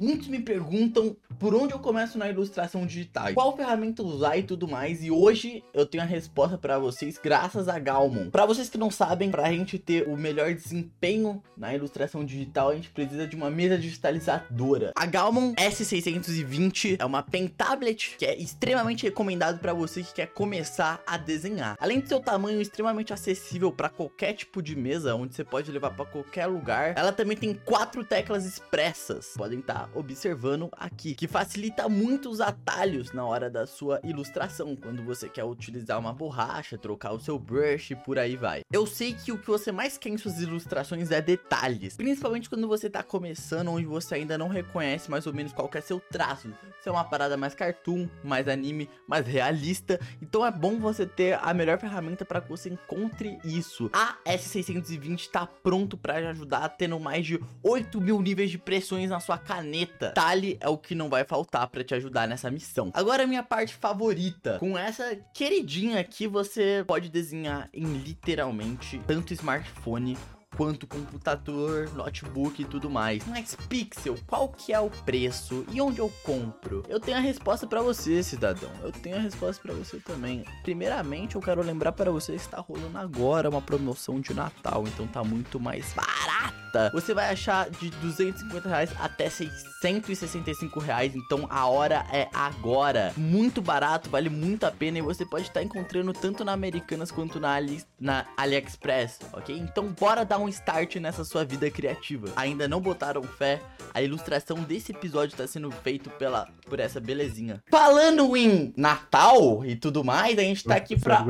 Muitos me perguntam por onde eu começo na ilustração digital, qual ferramenta usar e tudo mais, e hoje eu tenho a resposta para vocês graças a Galmon. Para vocês que não sabem, para a gente ter o melhor desempenho na ilustração digital, a gente precisa de uma mesa digitalizadora. A Galmon S620 é uma pen tablet que é extremamente recomendado para você que quer começar a desenhar. Além de seu tamanho extremamente acessível para qualquer tipo de mesa, onde você pode levar para qualquer lugar, ela também tem quatro teclas expressas. Podem estar tá observando aqui, que facilita muito os atalhos na hora da sua ilustração, quando você quer utilizar uma borracha, trocar o seu brush e por aí vai. Eu sei que o que você mais quer em suas ilustrações é detalhes, principalmente quando você tá começando, onde você ainda não reconhece mais ou menos qual é seu traço. Se é uma parada mais cartoon, mais anime, mais realista, então é bom você ter a melhor ferramenta para que você encontre isso. A S620 tá pronto para ajudar, tendo mais de 8 mil níveis de pressões na sua caneta. Tali é o que não vai faltar para te ajudar nessa missão. Agora minha parte favorita. Com essa queridinha aqui você pode desenhar em literalmente tanto smartphone quanto computador, notebook e tudo mais. Mas Pixel, qual que é o preço e onde eu compro? Eu tenho a resposta para você, cidadão. Eu tenho a resposta para você também. Primeiramente, eu quero lembrar para você que está rolando agora uma promoção de Natal, então tá muito mais barata. Você vai achar de 250 reais até 665 reais, então a hora é agora. Muito barato, vale muito a pena e você pode estar encontrando tanto na Americanas quanto na, Ali, na AliExpress, ok? Então bora dar um start nessa sua vida criativa. Ainda não botaram fé? A ilustração desse episódio está sendo feito pela por essa belezinha. Falando em Natal e tudo mais, a gente tá aqui pra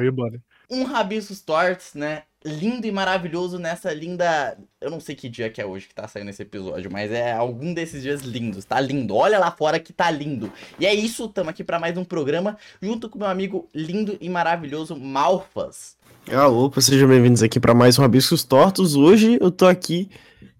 um Rabiscos Torts, né? Lindo e maravilhoso nessa linda. Eu não sei que dia que é hoje que tá saindo esse episódio, mas é algum desses dias lindos. Tá lindo. Olha lá fora que tá lindo. E é isso, tamo aqui para mais um programa junto com meu amigo lindo e maravilhoso Malfas. Ah, opa, sejam bem-vindos aqui para mais um Rabiscos Tortos. Hoje eu tô aqui,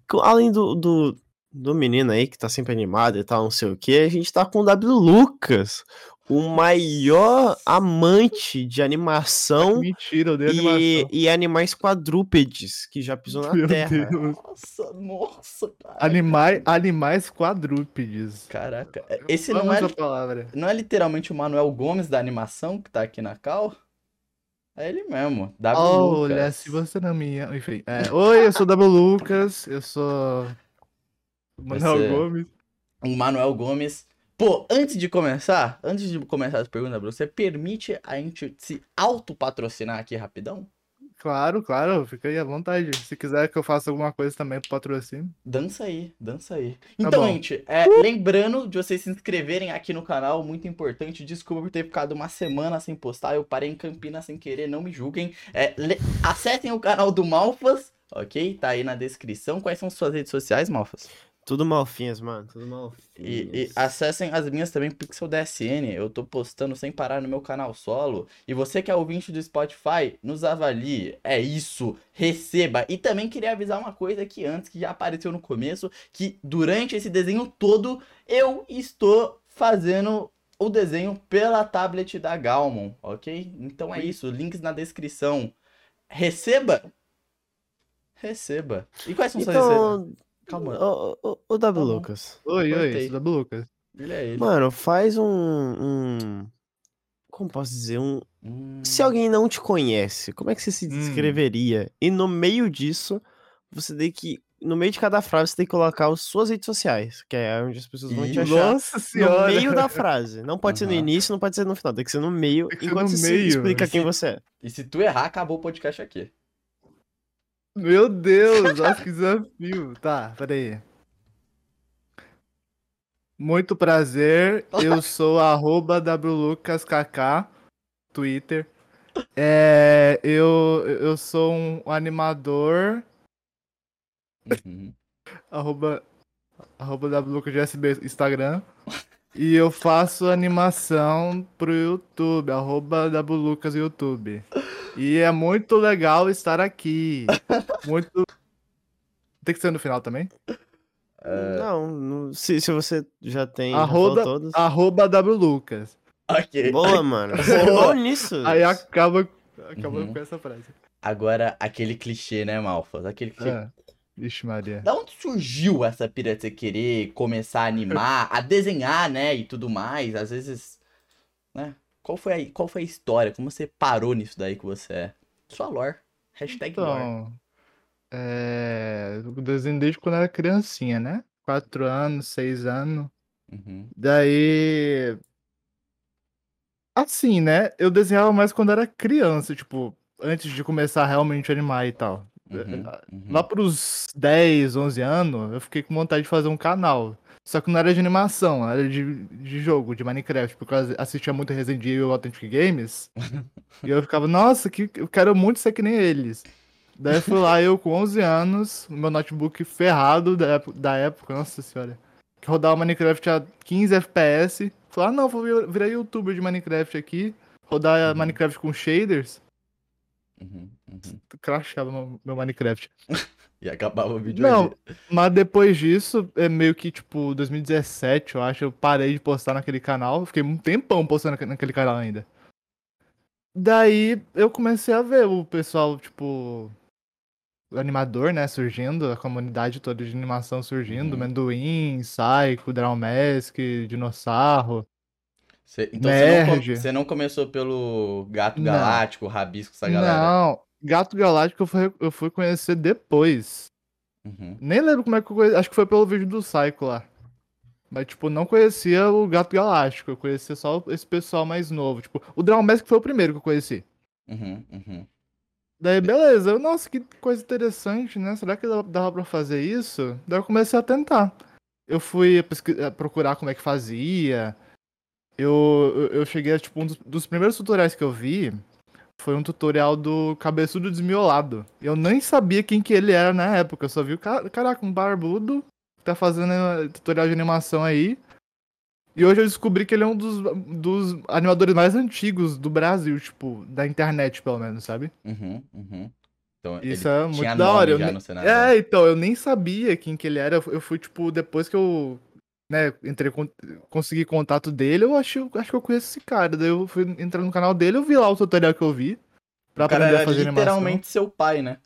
com, além do, do, do, menino aí que tá sempre animado e tal, não sei o que, a gente tá com o W Lucas, o maior amante de animação. Mentira, eu dei e, animação. E animais quadrúpedes que já pisou na Meu Terra. Deus. Nossa, nossa, cara. Animais, animais quadrúpedes. Caraca, esse não é, palavra. não é literalmente o Manuel Gomes da animação que tá aqui na cal? É ele mesmo, W Olha, Lucas. se você não me Enfim. É, Oi, eu sou W Lucas, eu sou. Manuel você... Gomes. O Manuel Gomes. Pô, antes de começar, antes de começar as perguntas, Bruno, você permite a gente se autopatrocinar aqui rapidão? Claro, claro, fica aí à vontade. Se quiser que eu faça alguma coisa também pro patrocínio. Dança aí, dança aí. Tá então, gente, é, uh! lembrando de vocês se inscreverem aqui no canal, muito importante. Desculpa por ter ficado uma semana sem postar. Eu parei em Campinas sem querer, não me julguem. É, acessem o canal do Malfas, ok? Tá aí na descrição. Quais são suas redes sociais, Malfas? Tudo malfinhas, mano. Tudo malfinhas. E, e, acessem as minhas também, Pixel DSN. Eu tô postando sem parar no meu canal solo. E você que é ouvinte do Spotify, nos avalie. É isso. Receba. E também queria avisar uma coisa aqui antes, que já apareceu no começo, que durante esse desenho todo, eu estou fazendo o desenho pela tablet da Galmon, ok? Então é isso. Links na descrição. Receba? Receba. E quais são então... suas receitas? Calma. Ô, ô, ô W tá Lucas. Oi, oi, W Lucas. Ele é ele. Mano, faz um, um. Como posso dizer? Um. Hum. Se alguém não te conhece, como é que você se hum. descreveria? Hum. E no meio disso, você tem que. No meio de cada frase, você tem que colocar as suas redes sociais, que é onde as pessoas vão te achar. Nossa senhora! No meio da frase. Não pode uhum. ser no início, não pode ser no final. Tem que ser no meio, enquanto você meio. explica quem você é. E se tu errar, acabou o podcast aqui. Meu Deus, nossa, que desafio. Tá, peraí. Muito prazer, eu sou arroba wlucaskk, Twitter. É, eu, eu sou um animador. Uhum. arroba, arroba wlucasgsb, Instagram. E eu faço animação pro YouTube, arroba wlucas YouTube. E é muito legal estar aqui. Muito. Tem que ser no final também? É... Não, se, se você já tem arroba, todos. Arroba wlucas. Ok. Boa, mano. Você é bom nisso. Aí acaba, acaba uhum. com essa frase. Agora, aquele clichê, né, Malfas? Aquele clichê. É. Ixi, Maria. Da onde surgiu essa pira de você querer começar a animar, a desenhar, né, e tudo mais? Às vezes, né? Qual foi a, qual foi a história? Como você parou nisso daí que você é? Sua lore. Hashtag lore. Então, é... eu desenho desde quando era criancinha, né? Quatro anos, seis anos. Uhum, Daí. Assim, né? Eu desenhava mais quando era criança, tipo, antes de começar realmente a animar e tal. uhum, uhum. Lá pros 10, 11 anos, eu fiquei com vontade de fazer um canal. Só que não era de animação, era de, de jogo, de Minecraft, porque eu assistia muito Resident Evil e Authentic Games. e eu ficava, nossa, que, eu quero muito ser que nem eles. Daí fui lá, eu com 11 anos, meu notebook ferrado da, época- da época, nossa senhora, que rodava Minecraft a 15 FPS. Falei, ah não, vou vir- virar youtuber de Minecraft aqui, rodar Uhum. Minecraft com shaders. Uhum, uhum. Crashava meu, meu Minecraft. E acabava o vídeo Não, aí. mas depois disso, é meio que, tipo, 2017, eu acho, eu parei de postar naquele canal. Fiquei um tempão postando naque- naquele canal ainda. Daí eu comecei a ver o pessoal, tipo, o animador, né, surgindo, a comunidade toda de animação surgindo, Uhum. Mendoim, Psycho, Draumask, Dinossauro. Você- então você não, você não começou pelo Gato Não. Galáctico, Rabisco, essa galera? Não, Gato Galáctico eu fui, eu fui conhecer depois. Uhum, Nem lembro como é que eu conheci. Acho que foi pelo vídeo do Psycho lá. Mas, tipo, não conhecia o Gato Galáctico. Eu conhecia só esse pessoal mais novo. Tipo, o Draumask foi o primeiro que eu conheci. uhum, uhum. Daí, beleza. Eu, Nossa, que coisa interessante, né? Será que dava- pra fazer isso? Daí eu comecei a tentar. Eu fui eh, procurar como é que fazia. Eu, eu, eu cheguei a, tipo, um dos, dos primeiros tutoriais que eu vi foi um tutorial do Cabeçudo Desmiolado. Eu nem sabia quem que ele era na época. Eu só vi o cara, caraca, um barbudo que tá fazendo eh, tutorial de animação aí. E hoje eu descobri que ele é um dos, dos animadores mais antigos do Brasil, tipo, da internet, pelo menos, sabe? Uhum, uhum. Então, Isso é muito da hora. eu. É, então, eu nem sabia quem que ele era. Eu fui, tipo, depois que eu, né, entrei, con- consegui contato dele, eu acho, acho que eu conheço esse cara. Daí eu fui entrar no canal dele, eu vi lá o tutorial que eu vi. Pra o cara aprender a fazer literalmente seu pai, né? animação.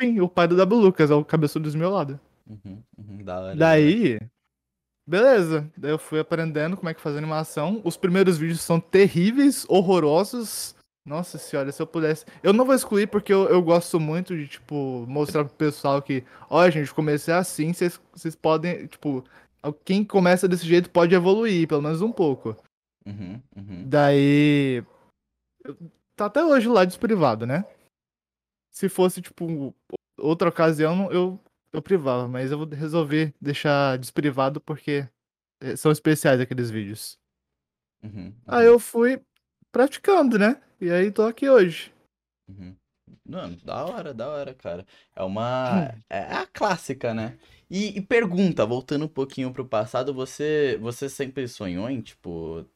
Sim, o pai do W Lucas, é o cabeçudo do meu lado. Uhum, uhum, da hora. da hora. Daí, beleza. Daí eu fui aprendendo como é que faz animação. Os primeiros vídeos são terríveis, horrorosos. Nossa senhora, se eu pudesse. Eu não vou excluir porque eu, eu gosto muito de, tipo, mostrar pro pessoal que, ó, gente, comecei assim, vocês vocês podem, tipo, quem começa desse jeito pode evoluir, pelo menos um pouco. Uhum, uhum. Daí. Tá até hoje lá desprivado, né? Se fosse, tipo, outra ocasião, eu, eu privava, mas eu vou resolver deixar desprivado porque eh, são especiais aqueles vídeos. Uhum, Aí eu fui praticando, né? E aí tô aqui hoje. Uhum. Mano, da hora, da hora, cara. É uma. É a clássica, né? E, e pergunta, voltando um pouquinho pro passado, você, você sempre sonhou em, tipo,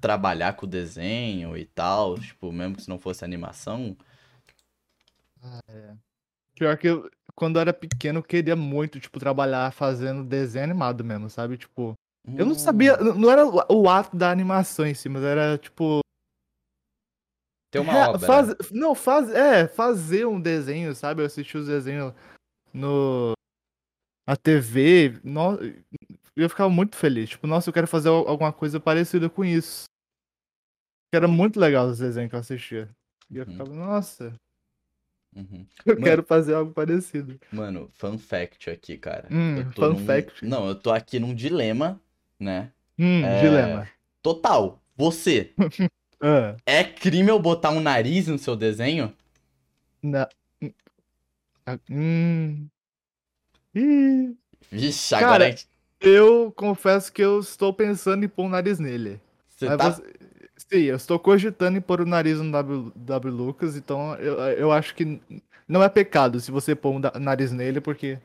trabalhar com desenho e tal? Tipo, mesmo que se não fosse animação? Pior que eu, quando eu era pequeno, eu queria muito, tipo, trabalhar fazendo desenho animado mesmo, sabe? Tipo, eu não Hum, sabia, n- não era o, ato da animação em si, mas era, tipo, Ter uma Rea- obra. faz- não, faz, é, fazer um desenho, sabe? Eu assisti os desenhos no na TV, no, eu ficava muito feliz. Tipo, nossa, eu quero fazer al- alguma coisa parecida com isso. Era muito legal os desenhos que eu assistia. E eu Uhum. ficava, nossa, Uhum. eu Mano. quero fazer algo parecido. Mano, fun fact aqui, cara. Hum, fun num- fact. Não, eu tô aqui num dilema, né? Hum, É, dilema. Total. Você, Ah, é crime eu botar um nariz no seu desenho? na, hum, Vixe, Cara, agora a gente- eu confesso que eu estou pensando em pôr o nariz nele. você tá. você- Sim, eu estou cogitando em pôr o nariz no W, W Lucas, então eu, eu acho que não é pecado se você pôr um da- nariz nele, porque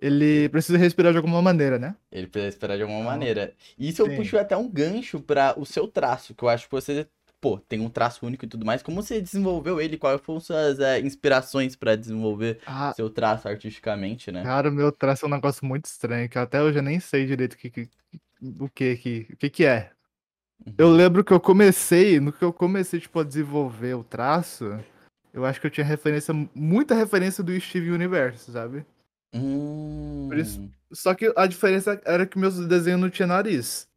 ele precisa respirar de alguma maneira, né? Ele precisa esperar de alguma Ah, maneira. E isso eu sim. puxo até um gancho pra o seu traço, que eu acho que você, pô, tem um traço único e tudo mais. Como você desenvolveu ele? Quais foram suas é, inspirações pra desenvolver Ah, seu traço artisticamente, né? cara, o meu traço é um negócio muito estranho, que até hoje eu nem sei direito o que, que, o que, que, que, que é. Eu lembro que eu comecei, no que eu comecei, tipo, a desenvolver o traço, eu acho que eu tinha referência, muita referência do Steve Universe, sabe? Hum. Isso- Só que a diferença era que meus desenhos não tinha nariz.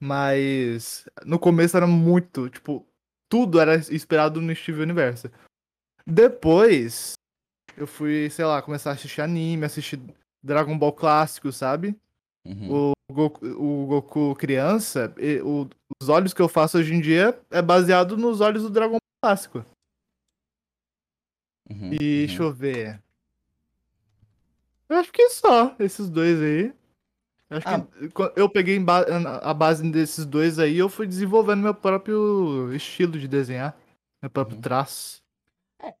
Mas no começo era muito, tipo, tudo era inspirado no Steve Universo. Depois, eu fui, sei lá, começar a assistir anime, assistir Dragon Ball clássico, sabe? Uhum. O Goku, o Goku criança, e o- os olhos que eu faço hoje em dia é baseado nos olhos do Dragon Ball clássico. Uhum. E uhum. deixa eu ver. Eu acho que só, esses dois aí. Eu acho Ah. que eu peguei a base desses dois aí, eu fui desenvolvendo meu próprio estilo de desenhar. Meu próprio Uhum. traço.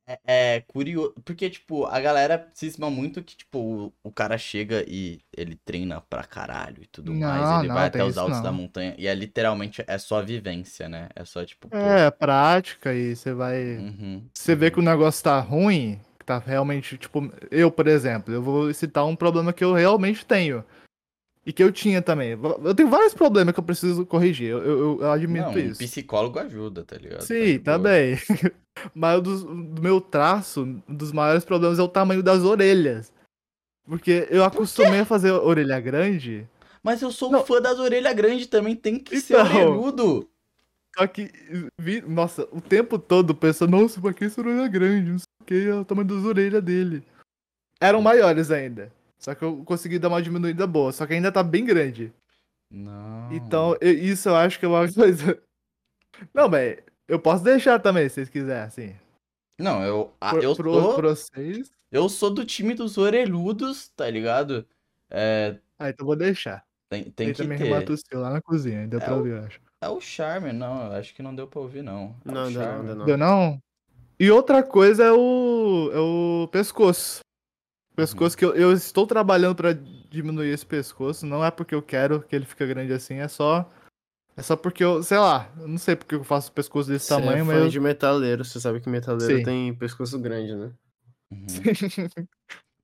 É, é curioso, porque, tipo, a galera cisma muito que, tipo, o, o cara chega e ele treina pra caralho e tudo Não, mais, ele não, vai até os altos não. da montanha, e é literalmente, é só vivência, né? É só, tipo, pô, É, prática e você vai. uhum, Você vê uhum. que o negócio tá ruim, que tá realmente, tipo, eu, por exemplo, eu vou citar um problema que eu realmente tenho. E que eu tinha também. Eu tenho vários problemas que eu preciso corrigir. Eu, eu, eu admito Não, um isso. psicólogo ajuda, tá ligado? Tá Sim, de boa. também. Mas o do meu traço, um dos maiores problemas é o tamanho das orelhas. Porque eu acostumei a fazer orelha grande, Mas eu sou Não. fã das orelhas grandes também, tem que ser Então. orelhudo. só que, vi- nossa, o tempo todo pensando, nossa, pra que essa orelha grande? Não sei o que, é o tamanho das orelhas dele. Eram maiores ainda. Só que eu consegui dar uma diminuída boa, só que ainda tá bem grande. Não. Então, eu- isso eu acho que é uma coisa. Não, mas eu posso deixar também, se vocês quiserem, assim. Não, eu, ah, Pro, eu, pro- sou, pra vocês. eu sou do time dos orelhudos, tá ligado? É, Ah, então vou deixar. tem, tem Tem que também ter. Renato Seu lá na cozinha, deu É pra o- ouvir, eu acho. É o charme, não, eu acho que não deu pra ouvir, não. É o Não, não, ainda não. Deu não? E outra coisa é o, é o pescoço. Pescoço que eu, eu estou trabalhando pra diminuir esse pescoço. Não é porque eu quero que ele fique grande assim, é só. É só porque eu, sei lá, eu não sei porque eu faço pescoço desse Você é tamanho, fã mas eu, de metaleiro, você sabe que metaleiro Sim. tem pescoço grande, né? Uhum.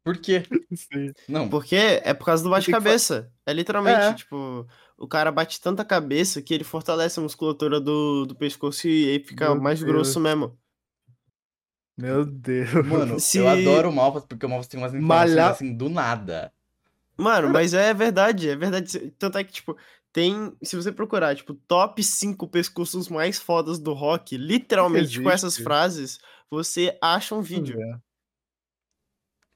Por quê? Sim. Não, Porque é por causa do bate-cabeça. É literalmente, É. tipo, o cara bate tanta cabeça que ele fortalece a musculatura do, do pescoço e aí fica Meu mais Deus. grosso mesmo. Meu Deus. mano, Se- eu adoro o Malfas porque o Malfas tem umas informações Malhar- assim do nada. Mano, mas é verdade, é verdade. Tanto é que, tipo, tem. Se você procurar, tipo, top 5 pescoços mais fodas do rock, literalmente com essas frases, você acha um vídeo.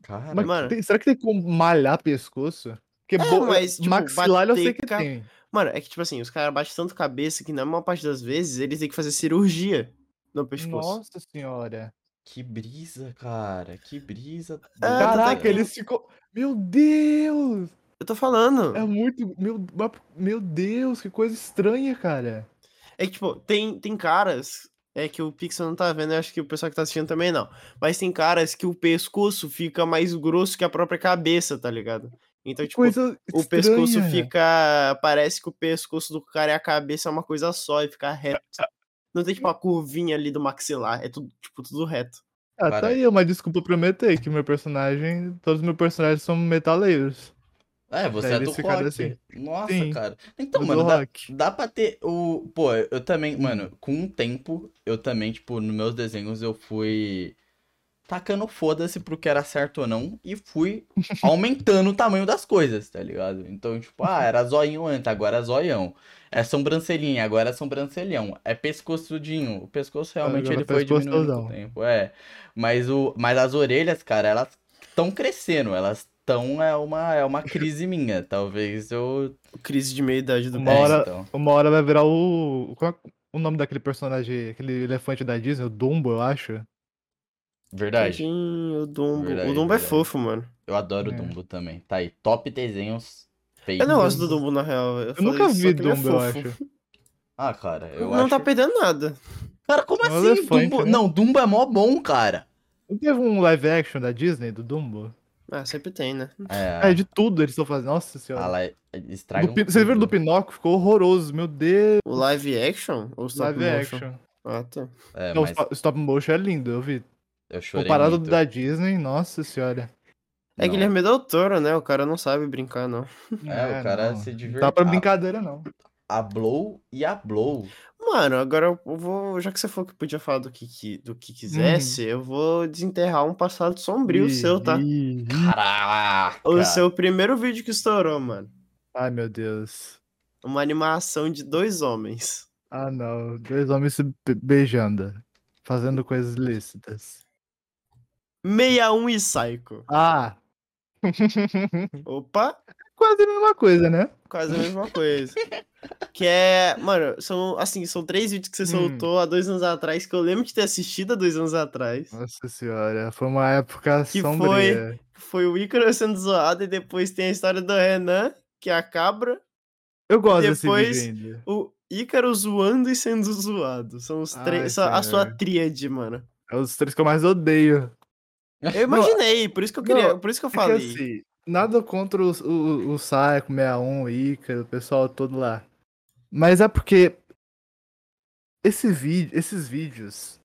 Cara, Mas Mano. tem- será que tem como malhar pescoço? Porque É, bo- mas, tipo, maxilar eu sei que ca- tem. Mano, é que, tipo assim, os caras batem tanto cabeça que na maior parte das vezes eles têm que fazer cirurgia no pescoço. Nossa senhora. Que brisa, cara. Que brisa. É, é Caraca, que- eles ficou. Meu Deus! Eu tô falando. É muito. Meu, meu Deus, que coisa estranha, cara. É que, tipo, tem, tem caras. É que o Pixel não tá vendo, eu acho que o pessoal que tá assistindo também não. Mas tem caras que o pescoço fica mais grosso que a própria cabeça, tá ligado? Então, Que tipo, coisa o pescoço fica. Parece que o pescoço do cara e a cabeça é uma coisa só e fica reto. Não tem, tipo, a curvinha ali do maxilar. É tudo, tipo, tudo reto. Ah, Para tá aí. uma desculpa pra meter que meu personagem. Todos os meus personagens são metaleiros. É, você é do rock. assim. Nossa, Sim. cara. Então, mano, dá, rock. dá pra ter o. Pô, eu também, mano, com o tempo, eu também, tipo, nos meus desenhos eu fui tacando foda-se pro que era certo ou não e fui aumentando o tamanho das coisas, tá ligado? Então, tipo, ah, era zoinho antes, agora é zoião. É sobrancelhinha, agora é sobrancelhão. É pescoçudinho. O pescoço realmente Agora ele foi diminuindo com pescoçudão. o tempo. É. Mas, o, mas as orelhas, cara, elas estão crescendo. Elas estão. É uma, é uma crise minha. Talvez eu. Crise de meia-idade do Uma É, hora- então. Uma hora vai virar o. Qual é o nome daquele personagem, aquele elefante da Disney? O Dumbo, eu acho. Verdade. Tadinho, o Dumbo. Verdade, o Dumbo é verdade. fofo, mano. Eu adoro o É. Dumbo também. Tá aí. Top desenhos feitos. Eu não gosto do Dumbo, na real. Eu, Eu nunca vi é Dumbo, eu fofo. acho. Ah, cara, eu não acho. tá perdendo nada. Cara, como É um assim? elefante, Dumbo... né? Não, Dumbo é mó bom, cara. Não teve um live action da Disney, do Dumbo? Ah, sempre tem, né? É. É, de tudo eles estão fazendo. Nossa senhora. Ah, lá, Do estragam Pin- Vocês viram do. Pinóquio? Ficou horroroso, meu Deus. O live action ou stop Live motion? action. Ah, tá. É, Não, o mas stop motion é lindo, eu vi. Eu chorei Comparado muito. da Disney, nossa senhora. É Não. Guilherme Del Toro, né? O cara não sabe brincar, não. É, o cara não. se Não diverte. tá pra brincadeira, não. A Blow e a Blow. Mano, agora eu vou. Já que você falou que podia falar do que, do que quisesse, eu vou desenterrar um passado sombrio Ih, seu, tá? ih. Caraca! O seu primeiro vídeo que estourou, mano. Ai, meu Deus. Uma animação de dois homens. Ah, não. Dois homens se be- beijando. Fazendo coisas ilícitas. 61 e Psycho. Ah! Opa, Quase a mesma coisa, né? quase a mesma coisa. Que é. Mano, são assim, são três vídeos que você Hum. soltou há dois anos atrás, que eu lembro de ter assistido há dois anos atrás. Nossa senhora, foi uma época Que sombria. Foi o Ícaro sendo zoado, e depois tem a história do Renan, que é a cabra. Eu gosto Depois- desse vídeo ainda. O Ícaro zoando e sendo zoado. São os três. a sua tríade, mano. É os três que eu mais odeio. Eu imaginei, por isso que eu queria. Não, por isso que eu É que falei. assim, nada contra o, o, o Psycho, 61, o Ícaro, o pessoal todo lá. Mas é porque esse vídeo, esses vídeos.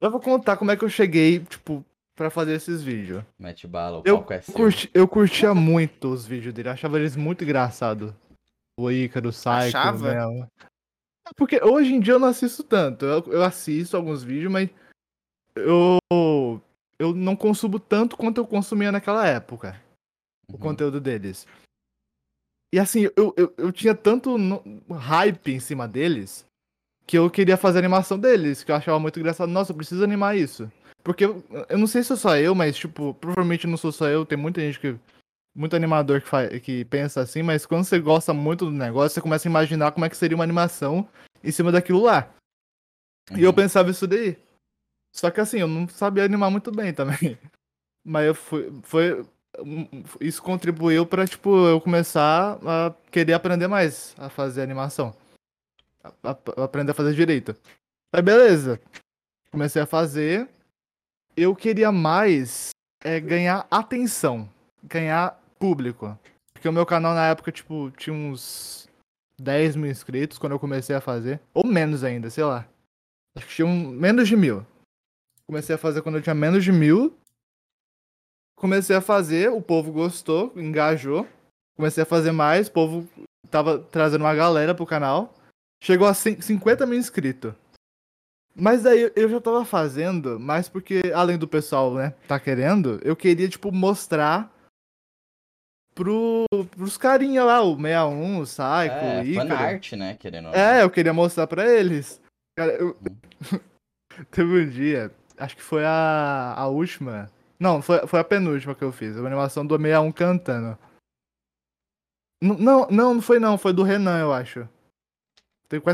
Eu vou contar como é que eu cheguei, tipo, pra fazer esses vídeos. Mete bala, o Eu palco é seu. curti, eu curtia muito os vídeos dele, achava eles muito engraçados. O Ícaro, o Psycho, Achava? É Porque hoje em dia eu não assisto tanto. Eu, eu assisto alguns vídeos, mas eu, eu não consumo tanto quanto eu consumia naquela época o Uhum. conteúdo deles. E assim, eu, eu, eu tinha tanto no- hype em cima deles que eu queria fazer a animação deles, que eu achava muito engraçado. Nossa, eu preciso animar isso. Porque eu, eu não sei se sou só eu, mas, tipo, provavelmente não sou só eu, tem muita gente que. Muito animador que, faz, que pensa assim, mas quando você gosta muito do negócio, você começa a imaginar como é que seria uma animação em cima daquilo lá. E eu Uhum. pensava isso daí. Só que assim, eu não sabia animar muito bem também. Mas eu fui. Foi, um- isso contribuiu pra, tipo, eu começar a querer aprender mais a fazer animação. A- a- aprender a fazer direito. Aí beleza. Comecei a fazer. Eu queria mais é, ganhar atenção. Ganhar público. Porque o meu canal na época, tipo, tinha uns 10 mil inscritos quando eu comecei a fazer. Ou menos ainda, sei lá. Acho que tinha um, menos de mil. Comecei a fazer quando eu tinha menos de mil. Comecei a fazer, o povo gostou, engajou. Comecei a fazer mais, o povo tava trazendo uma galera pro canal. Chegou a cin- 50 mil inscritos. Mas daí eu já tava fazendo, mais porque, além do pessoal, né, tá querendo, eu queria, tipo, mostrar pro, pros carinha lá, o 61, o Psycho, É, o Ícaro. fanart, né? Querendo. É, eu queria mostrar pra eles. Cara, eu... Teve um dia, acho que foi a, a última. Não, foi, foi a penúltima que eu fiz. Uma animação do 61 cantando. N- Não, não, não foi não, foi do Renan, eu acho.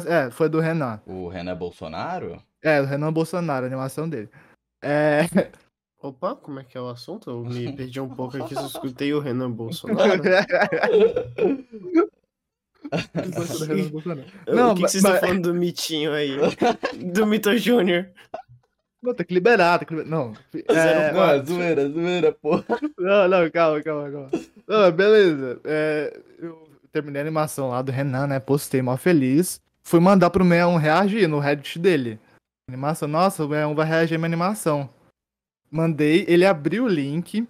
É, foi do Renan. O Renan Bolsonaro? É, do Renan Bolsonaro, a animação dele. É. Opa, como é que é o assunto? Eu me perdi um pouco aqui, só escutei o Renan Bolsonaro. do Renan Bolsonaro. Não, o que, que vocês mas- estão falando do mitinho aí? Do Mito Júnior. Não, tem que liberar, tem que liberar. Não. É, Não, é zoeira, zoeira, pô. Não, não, calma, calma, calma. Não, beleza. É, eu terminei a animação lá do Renan, né? Postei mal feliz. Fui mandar pro 61 reagir no Reddit dele. Animação, nossa, o 61 vai reagir à minha animação. Mandei, ele abriu o link.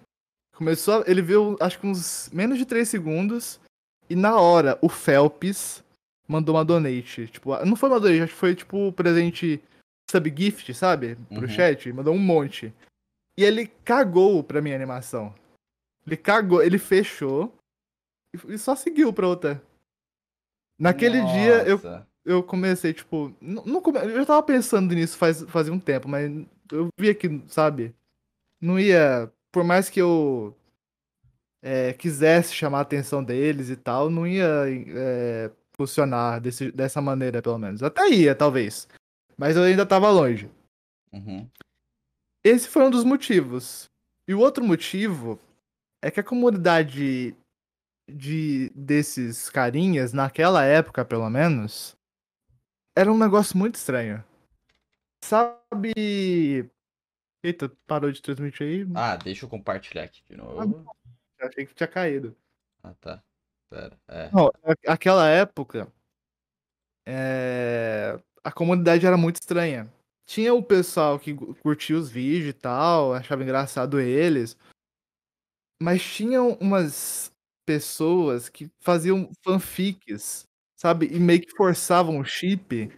Começou, a- ele viu, acho que uns menos de 3 segundos. E na hora, o Felps mandou uma donate. Tipo, não foi uma donate, acho que foi tipo presente subgift, sabe? Pro Uhum. chat. Mandou um monte. E ele cagou pra minha animação. Ele cagou, ele fechou e- só seguiu pra outra. Naquele dia eu, Nossa. eu comecei, tipo. Não, não come- Eu já tava pensando nisso faz, fazia um tempo, mas eu via que, sabe? Não ia. Por mais que eu é, quisesse chamar a atenção deles e tal, não ia é, funcionar desse, dessa maneira, pelo menos. Até ia, talvez. Mas eu ainda tava longe. Uhum. Esse foi um dos motivos. E o outro motivo é que a comunidade de desses carinhas, naquela época pelo menos, era um negócio muito estranho. Sabe. Eita, parou de transmitir aí? Ah, deixa eu compartilhar aqui de novo. Eu achei que tinha caído. Ah, tá. Pera, é. Não, aquela época, é, a comunidade era muito estranha. Tinha o pessoal que curtia os vídeos e tal, achava engraçado eles, mas tinham umas pessoas que faziam fanfics, sabe? E meio que forçavam o chip.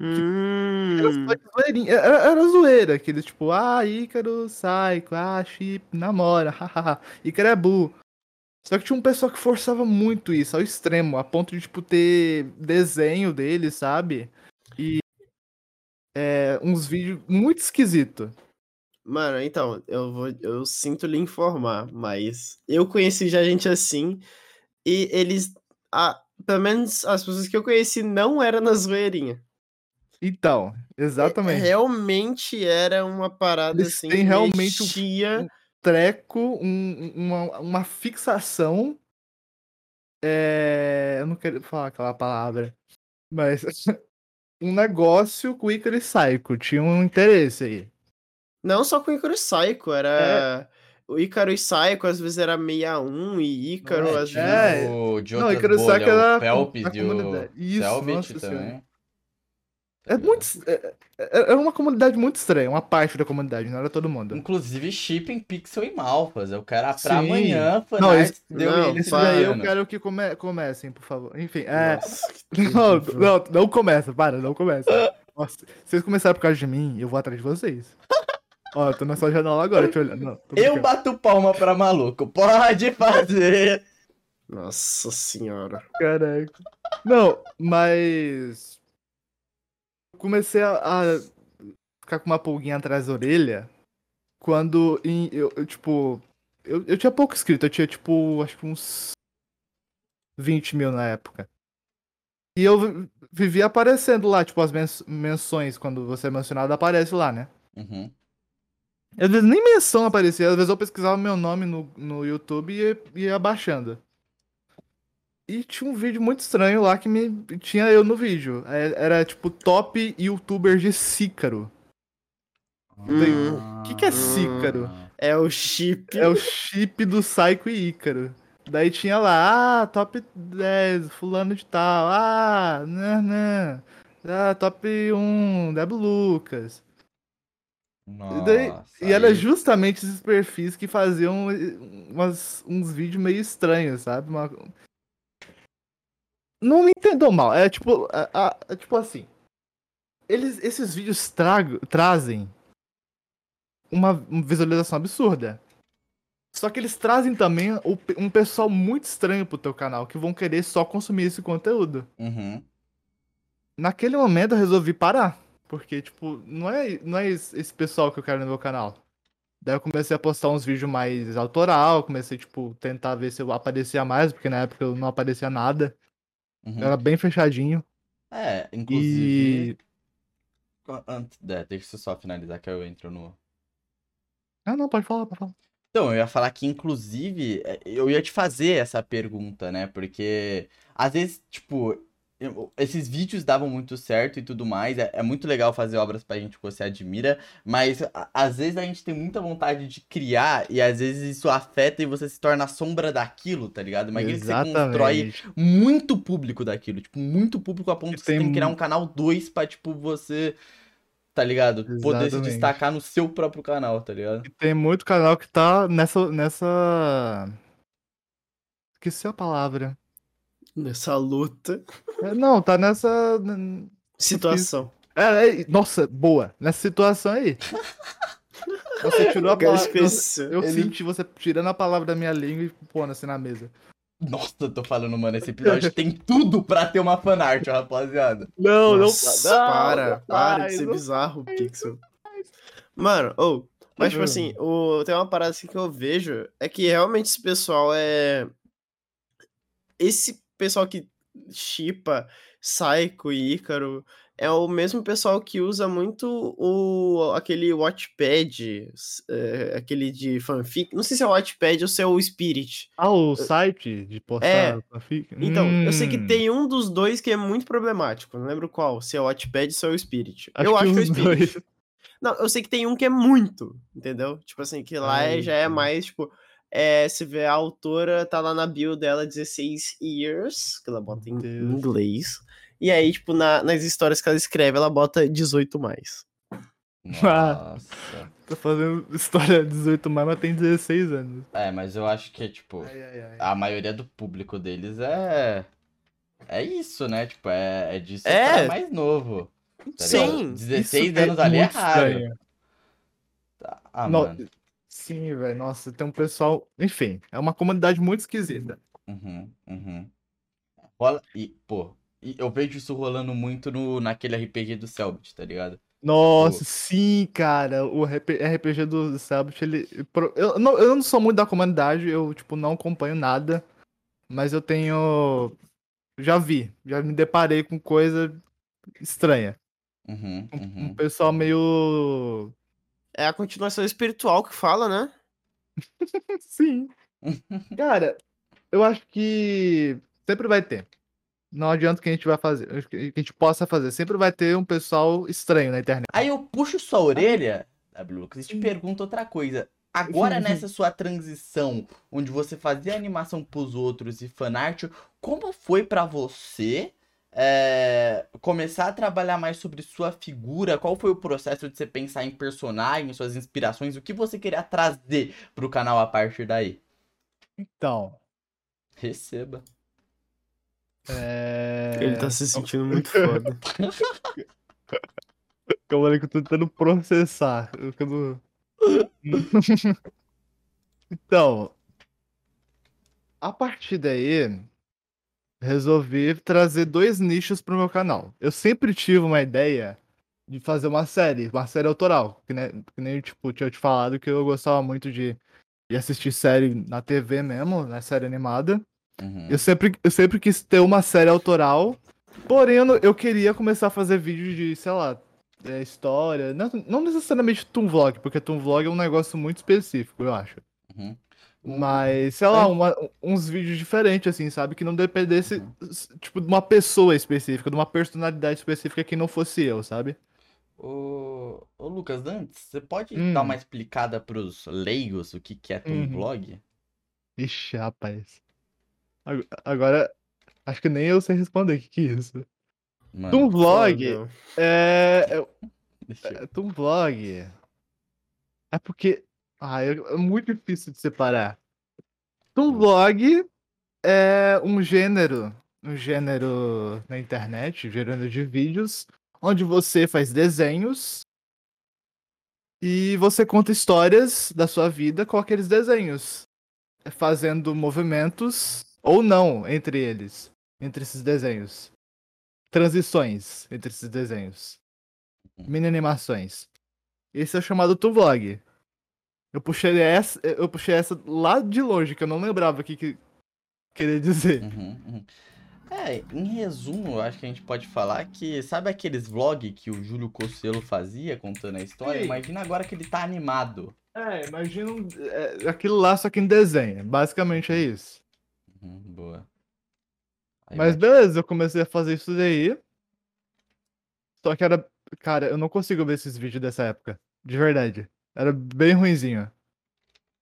Era Hum, zoeirinha. Era, era zoeira, aqueles tipo, ah, Ícaro, Psycho, ah, chip, namora, hahaha. Ícaro é bu. Só que tinha um pessoal que forçava muito isso, ao extremo, a ponto de, tipo, ter desenho dele, sabe? É, uns vídeos muito esquisitos. mano, então, eu vou, eu sinto lhe informar, mas eu conheci já gente assim e eles, ah, pelo menos as pessoas que eu conheci não eram na zoeirinha. Então, exatamente. Realmente era uma parada Eles assim que realmente um- mexia. treco, um- uma, uma fixação. É, eu não quero falar aquela palavra, mas um negócio com o Icaro e Psycho. Tinha um interesse aí. Não só com o Ícaro e Psycho, era. O Ícaro e Psycho às vezes era 61 e Ícaro É, às tinha vezes. É. o de Não, Ícaro bolhas, Psycho era o Phelps da e o. Isso, Selbit também. Senhora. É muito. é- é- Era uma comunidade muito estranha, uma parte da comunidade, não era todo mundo. Inclusive shipping Pixel e Malfas. Eu quero pra Sim. amanhã, Não, fanarts esse- deu não, ele Esse daí eu quero que come- comecem, por favor. Enfim, é. Nossa, Não, não, não começa, para, não começa. Nossa, se vocês começaram por causa de mim, eu vou atrás de vocês. Ó, eu tô na sua janela agora, te olhando. Não, tô Eu bato palma pra maluco. Pode fazer. Nossa senhora. Caraca. Não, mas. Comecei a, a ficar com uma pulguinha atrás da orelha quando em- eu, eu, tipo. Eu, eu tinha pouco inscrito, eu tinha tipo, acho que uns 20 mil na época. E eu vi- vivia aparecendo lá, tipo, as menções, quando você é mencionado, aparece lá, né? Uhum. Às vezes nem menção aparecia, às vezes eu pesquisava meu nome no, no YouTube e ia, ia baixando. E tinha um vídeo muito estranho lá que me tinha eu no vídeo. É- Era tipo top youtuber de Cícaro. Hum. O que, que é Cícaro? É o chip. É o chip do Psycho e Ícaro. Daí tinha lá, ah, top 10, fulano de tal, ah, né, né. Ah, top 1, Deb Lucas. E, daí- Nossa, e era justamente esses perfis que faziam umas- uns vídeos meio estranhos, sabe? Uma- Não me entendam mal, é tipo, é- é- tipo assim. Eles, esses vídeos trago- trazem uma visualização absurda. Só que eles trazem também um pessoal muito estranho pro teu canal, que vão querer só consumir esse conteúdo. Uhum. Naquele momento eu resolvi parar. Porque, tipo, não é, não é esse esse pessoal que eu quero no meu canal. Daí eu comecei a postar uns vídeos mais autoral, comecei, tipo, tentar ver se eu aparecia mais, porque na época eu não aparecia nada. Uhum. Era bem fechadinho. É, inclusive. E. Antes, é, deixa eu só finalizar que eu entro no. Ah, não, pode falar, pode falar. Então, eu ia falar que, inclusive, é, eu ia te fazer essa pergunta, né? Porque, às vezes, tipo, esses vídeos davam muito certo e tudo mais. É, é muito legal fazer obras pra gente que você admira, mas a- às vezes a gente tem muita vontade de criar e às vezes isso afeta e você se torna a sombra daquilo, tá ligado? Imagina que você constrói Exatamente. muito público daquilo, tipo, muito público a ponto que você tem que criar um canal 2 pra, tipo, você, tá ligado? Poder se Exatamente. destacar no seu próprio canal, tá ligado? E tem muito canal que tá nessa. nessa. Esqueci a palavra. Nessa luta. É, não, tá nessa. Situação. É, é, nossa, boa. Nessa situação aí. Você tirou a cara palavra. Eu, Ele- senti você tirando a palavra da minha língua e pondo assim na mesa. Nossa, eu tô falando, mano, esse episódio tem tudo pra ter uma fanart, rapaziada. Não, Nossa, para, para de ser não bizarro, Pixel. Mano, ou, mas tipo assim, o, tem uma parada assim que eu vejo, é que realmente esse pessoal é. Esse pessoal que chipa Psycho e Ícaro é o mesmo pessoal que usa muito o aquele Watchpad, é, aquele de fanfic. Não sei se é o Watchpad ou se é o Spirit. Ah, o site de postar. É. fanfic? Então, eu sei que Hum, tem um dos dois que é muito problemático. Não lembro qual, se é o Watchpad ou se é o Spirit. Acho eu que acho que é o Spirit. dois. Não, eu sei que tem um que é muito, entendeu? Tipo assim, que lá é- Ai, já é cara. mais, tipo, é, se vê a autora, tá lá na bio dela 16 years, que ela bota em Deus. inglês. E aí, tipo, na- nas histórias que ela escreve, ela bota 18 mais. Nossa. Tá fazendo história 18 mais, mas tem 16 anos. É, mas eu acho que, tipo, Ai, ai, ai. a maioria do público deles é. é isso, né? Tipo, é, é disso É. cara mais novo. Tá ligado? Sim. 16 Isso anos ali é raro. estranho. Tá, Ah, No- mano. Sim, velho. Nossa, tem um pessoal. Enfim, é uma comunidade muito esquisita. Uhum, uhum. Rola. E, pô, e eu vejo isso rolando muito no, naquele RPG do Selbit, tá ligado? Nossa, Pô. sim, cara. O RP RPG do Selbit, ele. Eu não, eu não sou muito da comunidade, eu, tipo, não acompanho nada. Mas eu tenho. Já vi, já me deparei com coisa estranha. Uhum, Um, um uhum. pessoal meio. É a continuação espiritual que fala, né? Sim. Cara, eu acho que sempre vai ter. Não adianta o que a gente vai fazer, que a gente possa fazer. Sempre vai ter um pessoal estranho na internet. Aí eu puxo sua orelha, W. Lucas, e te pergunto outra coisa. Agora, nessa sua transição, onde você fazia animação pros outros e fanart, como foi pra você é, começar a trabalhar mais sobre sua figura? Qual foi o processo de você pensar em personagens, suas inspirações? O que você queria trazer pro canal a partir daí? Então, Receba. é... Ele tá se sentindo muito foda. Calma aí que eu tô tentando processar. Eu Então, a partir daí, resolvi trazer dois nichos pro meu canal. Eu sempre tive uma ideia de fazer uma série, uma série autoral. Que nem, que nem tipo, tinha te falado que eu gostava muito de, de assistir série na TV mesmo, na série animada. Uhum. Eu sempre, eu sempre quis ter uma série autoral, porém eu, eu queria começar a fazer vídeos de, sei lá, é, história. Não, não necessariamente Toon Vlog, porque Toon Vlog é um negócio muito específico, eu acho. Uhum. Mas, sei lá, uma- uns vídeos diferentes, assim, sabe? Que não dependesse, s- tipo, de uma pessoa específica, de uma personalidade específica que não fosse eu, sabe? Ô, ô Lucas, antes, você pode Hum. dar uma explicada pros leigos o que, que é Toon Uhum. Vlog? Ixi, rapaz. Ag- Agora, acho que nem eu sei responder o que que é isso. Mano, Toon Vlog Foda. é, é deixa eu... É, Vlog. É porque. Ah, é, é muito difícil de separar. Toon Vlog é um gênero. Um gênero na internet, gênero de vídeos, onde você faz desenhos e você conta histórias da sua vida com aqueles desenhos. Fazendo movimentos ou não entre eles. Entre esses desenhos. Transições entre esses desenhos mini animações. Esse é o chamado Toon Vlog. Eu puxei essa, eu puxei essa lá de longe, que eu não lembrava o que, que queria dizer. Uhum, uhum. É, em resumo, eu acho que a gente pode falar que, sabe aqueles vlogs que o Júlio Cosselo fazia contando a história? Sim. Imagina agora que ele tá animado. É, imagina é, aquilo lá, só que em desenho. Basicamente é isso. Uhum, boa. Aí Mas vai- beleza, eu comecei a fazer isso daí. Só que era. Cara, eu não consigo ver esses vídeos dessa época. De verdade. Era bem ruinzinho.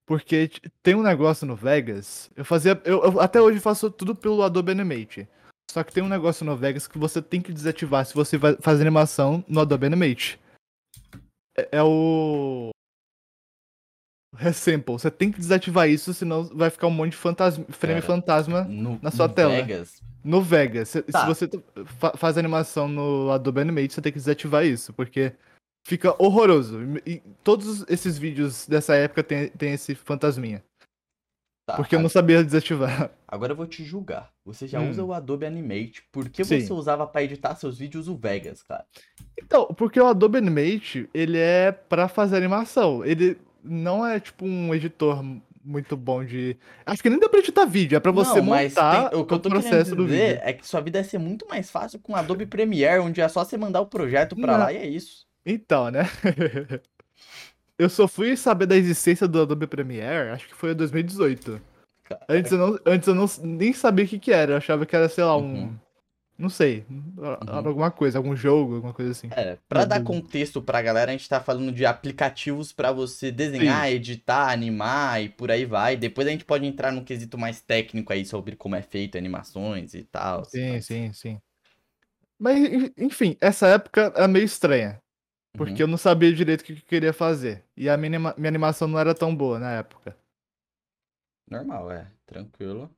Porque tem um negócio no Vegas. Eu fazia. Eu, eu até hoje faço tudo pelo Adobe Animate. Só que tem um negócio no Vegas que você tem que desativar se você vai fazer animação no Adobe Animate. É, é o. Resample. Você tem que desativar isso, senão vai ficar um monte de fantasma, frame Cara, fantasma no, na sua no tela. Vegas, no Vegas. Se, Tá. se você fa- faz animação no Adobe Animate, você tem que desativar isso, porque fica horroroso. E todos esses vídeos dessa época tem, tem esse fantasminha. tá, Porque eu não sabia desativar. Agora eu vou te julgar. Você já Hum. usa o Adobe Animate. Por que Sim. você usava pra editar seus vídeos o Vegas, cara? Então, porque o Adobe Animate, ele é pra fazer animação. Ele não é tipo um editor muito bom de. Acho que nem dá pra editar vídeo, é pra você não, mas montar tem- o que eu tô processo querendo do dizer vídeo. é que sua vida ia ser muito mais fácil com o Adobe Premiere, onde é só você mandar o projeto pra Não. lá e é isso. Então, né? eu só fui saber da existência do Adobe Premiere, acho que foi em 2018. Cara, Antes eu, não, antes eu não, nem sabia o que que era. Eu achava que era, sei lá, um. Uhum. Não sei. Era alguma coisa, algum jogo, alguma coisa assim. É, pra dar contexto pra galera, a gente tá falando de aplicativos pra você desenhar, editar, animar e por aí vai. Depois a gente pode entrar num quesito mais técnico aí sobre como é feito animações e tal. Sim, sim, sim. Mas, en- enfim, essa época é meio estranha. Porque Uhum. eu não sabia direito o que eu queria fazer. E a minha, minha animação não era tão boa na época. Normal, é. Tranquilo.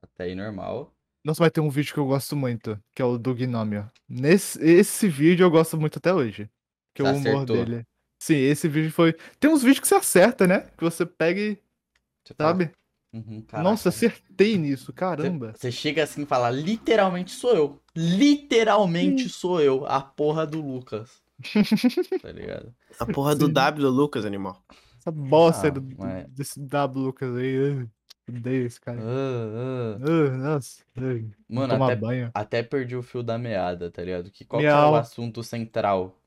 Até aí normal. Nossa, vai ter um vídeo que eu gosto muito, que é o do Gnômio. Nesse esse vídeo eu gosto muito até hoje. Que o humor dele. Sim, esse vídeo foi. Tem uns vídeos que você acerta, né? Que você pega e. Você fala, Sabe? "Uhum, caraca." Nossa, acertei nisso, caramba. Você chega assim e fala, literalmente sou eu. Literalmente sou eu, a porra do Lucas. tá ligado? A porra do Sim. W, Lucas, animal. Essa bosta Ah, do- mas- desse W Lucas aí. uh, Odeio esse cara. Uh, nossa. uh, Mano, tomar até, banho. até perdi o fio da meada, tá ligado? Que, qual que é o assunto central?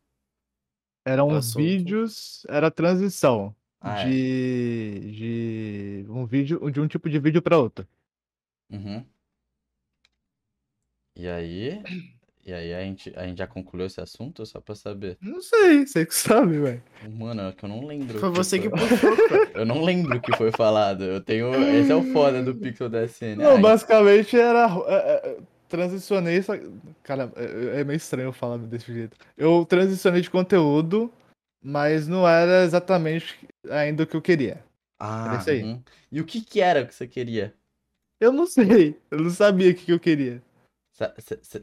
Eram Assunto. vídeos. Era transição. Ah, é. de. De. Um vídeo. De um tipo de vídeo pra outro. Uhum. E aí? E aí a gente, a gente já concluiu esse assunto, só pra saber? Não sei, sei que sabe, velho. Mano, é que eu não lembro. Foi o você que foi- puxou, cara. Eu não lembro o que foi falado. Eu tenho. Esse é o foda do Pixel da SN. Não, basicamente era. é, é, transicionei. Só... Cara, é, é meio estranho eu falar desse jeito. Eu transicionei de conteúdo, mas não era exatamente ainda o que eu queria. Ah, isso aí. uhum. E o que que era que você queria? Eu não sei. Eu não sabia o que que eu queria.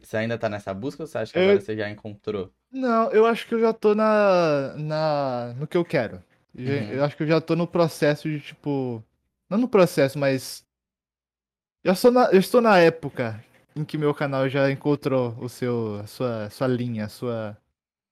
Você ainda tá nessa busca ou você acha que Eu- agora você já encontrou? Não, eu acho que eu já tô na. na no que eu quero. Já- Uhum. Eu acho que eu já tô no processo de, tipo. Não no processo, mas. Eu, sou na, eu estou na época em que meu canal já encontrou o seu, a sua, sua linha, a sua,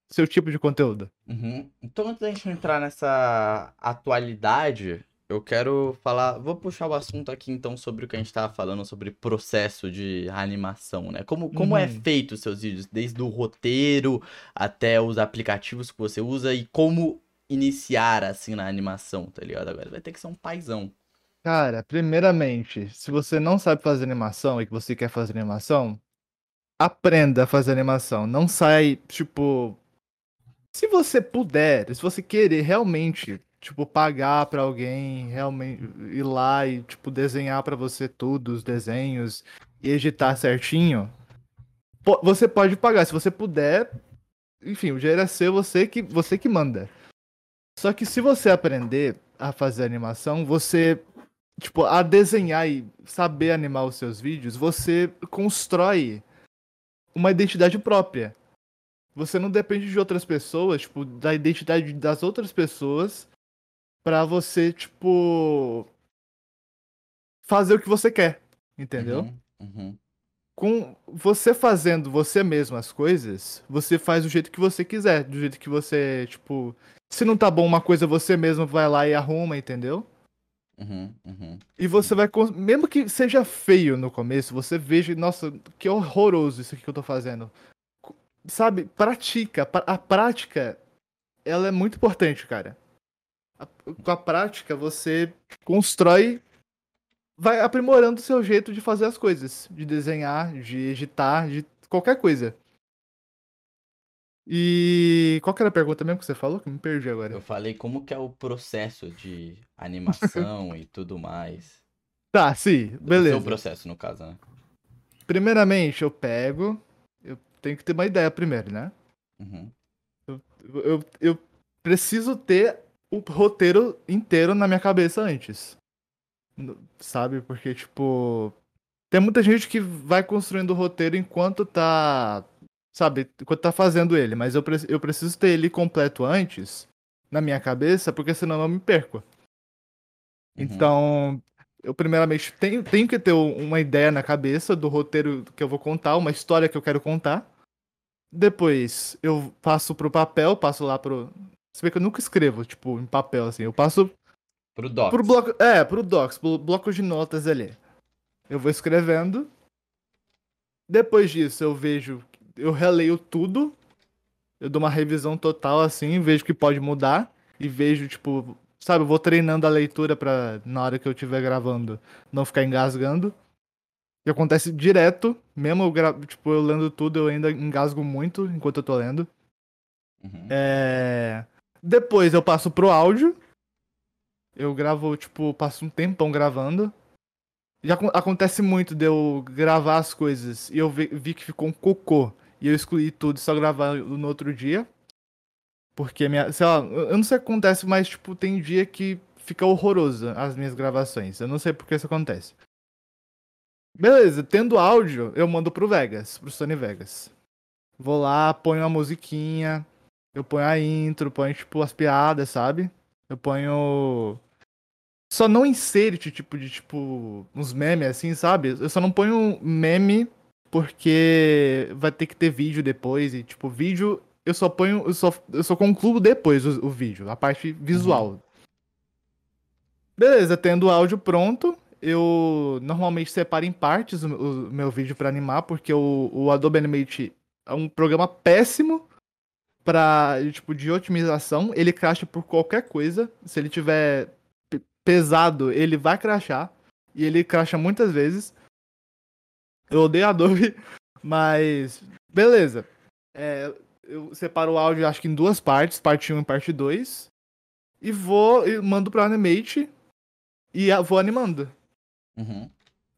seu tipo de conteúdo. Uhum. Então, antes da gente entrar nessa atualidade, eu quero falar. Vou puxar o assunto aqui então sobre o que a gente tava falando sobre processo de animação, né? Como, como é Uhum. feito os seus vídeos, desde o roteiro até os aplicativos que você usa e como iniciar assim na animação, tá ligado? Agora vai ter que ser um paizão. Cara, primeiramente, se você não sabe fazer animação e que você quer fazer animação, aprenda a fazer animação. Não sai, tipo. Se você puder, se você querer realmente, tipo, pagar pra alguém, realmente ir lá e, tipo, desenhar pra você tudo, os desenhos, e editar certinho, você pode pagar. Se você puder, enfim, o dinheiro é seu, você que, você que manda. Só que se você aprender a fazer animação, você tipo, a desenhar e saber animar os seus vídeos, você constrói uma identidade própria. Você não depende de outras pessoas, tipo, da identidade das outras pessoas pra você, tipo, fazer o que você quer, entendeu? Uhum, uhum. Com você fazendo você mesmo as coisas, você faz do jeito que você quiser, do jeito que você, tipo, se não tá bom uma coisa, você mesmo vai lá e arruma, entendeu? Uhum, uhum. E você vai. Mesmo que seja feio no começo, você veja, nossa, que horroroso isso aqui que eu tô fazendo. Sabe, pratica. pra- A prática, ela é muito importante, cara. A- Com a prática, você constrói. Vai aprimorando o seu jeito de fazer as coisas. De desenhar, de editar, de qualquer coisa. E. Qual que era a pergunta mesmo que você falou? Que eu me perdi agora. Eu falei como que é o processo de animação e tudo mais. Tá, sim, O beleza. seu processo, no caso, né? Primeiramente, eu pego. Eu tenho que ter uma ideia primeiro, né? Uhum. Eu, eu preciso ter o roteiro inteiro na minha cabeça antes. Sabe? Porque, tipo. Tem muita gente que vai construindo o roteiro enquanto tá. Sabe? Enquanto tá fazendo ele. Mas eu, pre- eu preciso ter ele completo antes na minha cabeça, porque senão eu não me perco. Uhum. Então, eu primeiramente tenho, tenho que ter um- uma ideia na cabeça do roteiro que eu vou contar, uma história que eu quero contar. Depois, eu passo pro papel, passo lá pro. Você vê que eu nunca escrevo, tipo, em papel, assim. Eu passo Pro Docs. pro bloco. É, pro Docs, pro bloco de notas ali. Eu vou escrevendo. Depois disso, eu vejo. Eu releio tudo. Eu dou uma revisão total, assim, vejo que pode mudar. E vejo, tipo. Sabe, eu vou treinando a leitura pra, na hora que eu estiver gravando, não ficar engasgando. E acontece direto, mesmo eu, gra... tipo, eu lendo tudo, eu ainda engasgo muito enquanto eu tô lendo. Uhum. É... Depois eu passo pro áudio. Eu gravo, tipo, passo um tempão gravando. Já acon- acontece muito de eu gravar as coisas e eu vi, vi que ficou um cocô. E eu excluí tudo e só gravar no outro dia. Porque minha. Sei lá, eu não sei o que acontece, mas, tipo, tem dia que fica horroroso as minhas gravações. Eu não sei por que isso acontece. Beleza, tendo áudio, eu mando pro Vegas, pro Sony Vegas. Vou lá, ponho uma musiquinha, eu ponho a intro, ponho, tipo, as piadas, sabe? Eu ponho. Só não insert, tipo, de tipo, uns memes assim, sabe? Eu só não ponho meme porque vai ter que ter vídeo depois. E, tipo, vídeo eu só ponho. Eu só, eu só concluo depois o, o vídeo, a parte visual. Uhum. Beleza, tendo o áudio pronto, eu normalmente separo em partes o, o meu vídeo para animar, porque o, o, Adobe Animate é um programa péssimo para tipo de otimização. Ele cracha por qualquer coisa. Se ele tiver pesado, ele vai crachar e ele cracha muitas vezes. Eu odeio Adobe, mas beleza. É, eu separo o áudio acho que em duas partes, parte 1 e parte 2. E vou e mando pro Animate e vou animando. Uhum.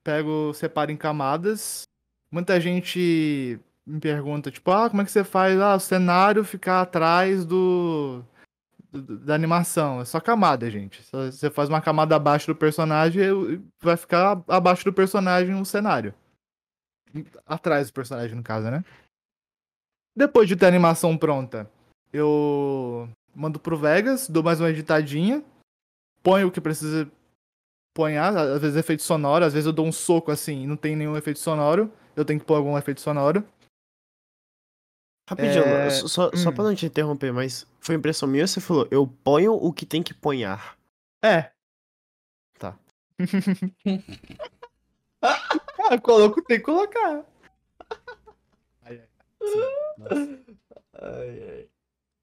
Pego, separo em camadas. Muita gente me pergunta, tipo, ah, como é que você faz ah, o cenário ficar atrás do, do da animação? É só camada, gente. Você faz uma camada abaixo do personagem, vai ficar abaixo do personagem o cenário. Atrás do personagem, no caso, né? Depois de ter a animação pronta, eu mando pro Vegas, dou mais uma editadinha, ponho o que precisa ponhar, às vezes efeito sonoro, às vezes eu dou um soco assim e não tem nenhum efeito sonoro, eu tenho que pôr algum efeito sonoro. Rapidinho, é... só, hum. só pra não te interromper, mas foi impressão minha você falou, eu ponho o que tem que ponhar. É. Tá. ah, coloco tem que colocar. Ai, ai. ai, ai.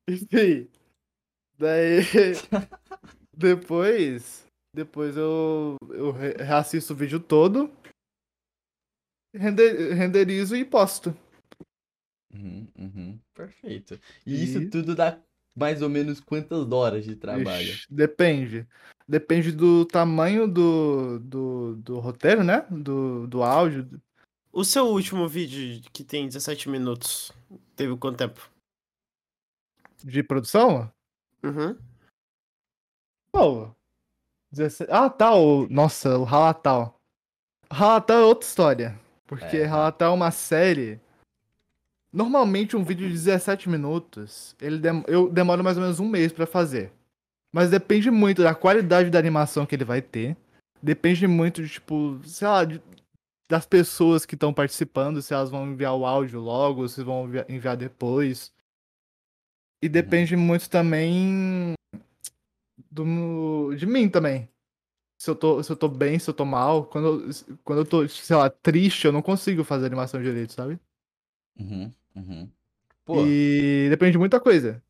Enfim. Daí. Depois. Depois eu, eu reassisto o vídeo todo, render, renderizo e posto. Uhum, uhum, perfeito. E, e, isso tudo dá mais ou menos quantas horas de trabalho? Ixi, depende. Depende do tamanho do, do, do roteiro, né? Do, do áudio. O seu último vídeo, que tem 17 minutos, teve quanto tempo? De produção? Uhum. Pô, 17... Ah, tá. O... Nossa, o Halatal. Halatal é outra história. Porque é. Halatal é uma série. Normalmente um vídeo de 17 minutos, ele dem... eu demoro mais ou menos um mês para fazer. Mas depende muito da qualidade da animação que ele vai ter. Depende muito de, tipo, sei lá, de... das pessoas que estão participando, se elas vão enviar o áudio logo, se vão enviar depois. E depende uhum. muito também do, de mim também. Se eu, tô, se eu tô bem, se eu tô mal. Quando, eu, quando eu tô, sei lá, triste, eu não consigo fazer animação direito, sabe? Uhum, uhum. E depende de muita coisa.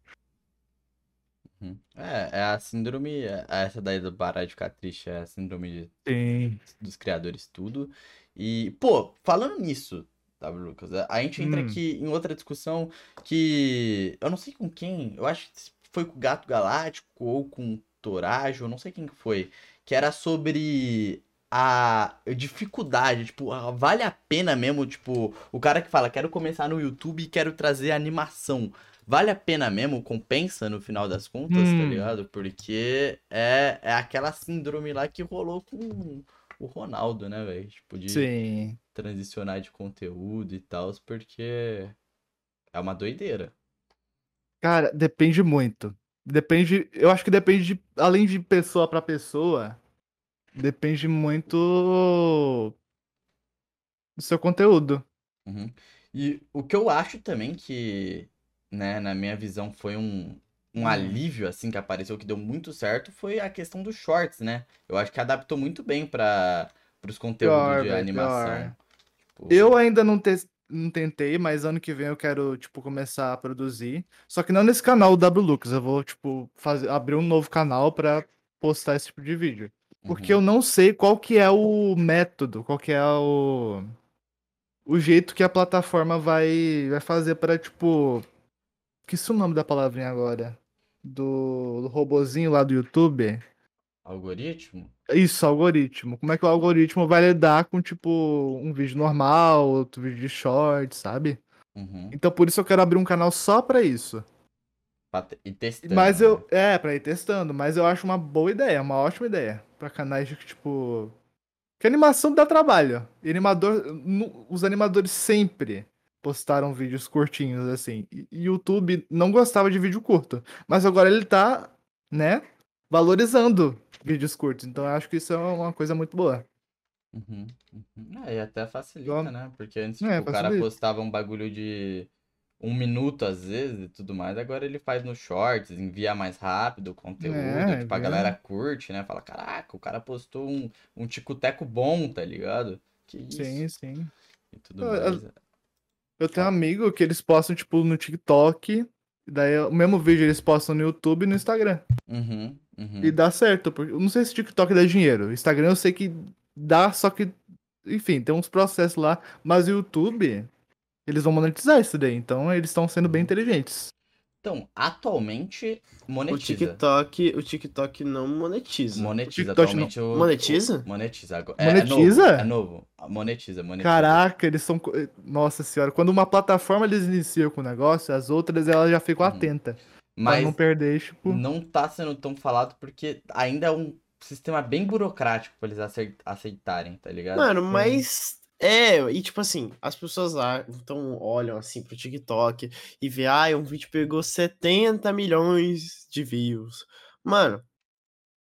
Uhum. É, é a síndrome. É essa daí do parar de ficar triste, é a síndrome de, dos criadores, tudo. E, pô, falando nisso, tá, Lucas? A gente entra hum. aqui em outra discussão que. Eu não sei com quem, eu acho que foi com o Gato Galáctico ou com Torajo, não sei quem que foi, que era sobre a dificuldade, tipo, vale a pena mesmo, tipo, o cara que fala, quero começar no YouTube e quero trazer animação. Vale a pena mesmo? Compensa no final das contas, tá hum. tá ligado? Porque é, é aquela síndrome lá que rolou com o Ronaldo, né, velho? Tipo, de Sim. transicionar de conteúdo e tal, porque é uma doideira. Cara, depende muito. Depende, eu acho que depende de, além de pessoa para pessoa, depende muito do seu conteúdo. Uhum. E o que eu acho também que, né, na minha visão foi um, um hum. alívio, assim, que apareceu, que deu muito certo, foi a questão dos shorts, né? Eu acho que adaptou muito bem para os conteúdos pior, de animação. Tipo... Eu ainda não, te não tentei, mas ano que vem eu quero, tipo, começar a produzir. Só que não nesse canal, o W Lucas. Eu vou, tipo, fazer, abrir um novo canal para postar esse tipo de vídeo. Porque uhum. eu não sei qual que é o método, qual que é o o jeito que a plataforma vai vai fazer para tipo que é o nome da palavrinha agora do, do robozinho lá do YouTube. Algoritmo? Isso, algoritmo. Como é que o algoritmo vai lidar com, tipo, um vídeo normal, outro vídeo de short, sabe? Uhum. Então por isso eu quero abrir um canal só pra isso. Pra ir testando. Mas eu. Né? É, pra ir testando. Mas eu acho uma boa ideia, uma ótima ideia. Pra canais de, tipo. Que animação dá trabalho. E animador, os animadores sempre postaram vídeos curtinhos assim. E YouTube não gostava de vídeo curto, mas agora ele tá, né, valorizando vídeos curtos. Então eu acho que isso é uma coisa muito boa. Uhum, uhum. É, e até facilita, Igual- né? Porque antes, É, tipo, o cara postava um bagulho de um minuto às vezes e tudo mais, agora ele faz no shorts, envia mais rápido o conteúdo, É, tipo, a é. galera curte, né? Fala, caraca, o cara postou um, um tico-teco bom, tá ligado? Que isso? Sim, sim. E tudo Ah, mais. Eu tenho um amigo que eles postam, tipo, no TikTok. E daí o mesmo vídeo eles postam no YouTube e no Instagram. Uhum, uhum. E dá certo. Porque eu não sei se TikTok dá dinheiro. Instagram eu sei que dá, só que. Enfim, tem uns processos lá. Mas o YouTube, eles vão monetizar isso daí. Então eles estão sendo bem inteligentes. Então, atualmente, O monetiza. TikTok, o TikTok não monetiza. Monetiza TikTok não- atualmente. o- Monetiza? o- monetiza. agora. É, Monetiza? É novo. É novo. Monetiza, monetiza. Caraca, eles são. co- Nossa senhora, quando uma plataforma eles iniciam com o negócio, as outras elas já ficam Uhum. atentas. Pra Mas não perder, tipo. não tá sendo tão falado porque ainda é um sistema bem burocrático pra eles acei- aceitarem, tá ligado? Mano, mas. É, e tipo assim, as pessoas lá então olham assim pro TikTok e vê, ah, um vídeo pegou 70 milhões de views. Mano,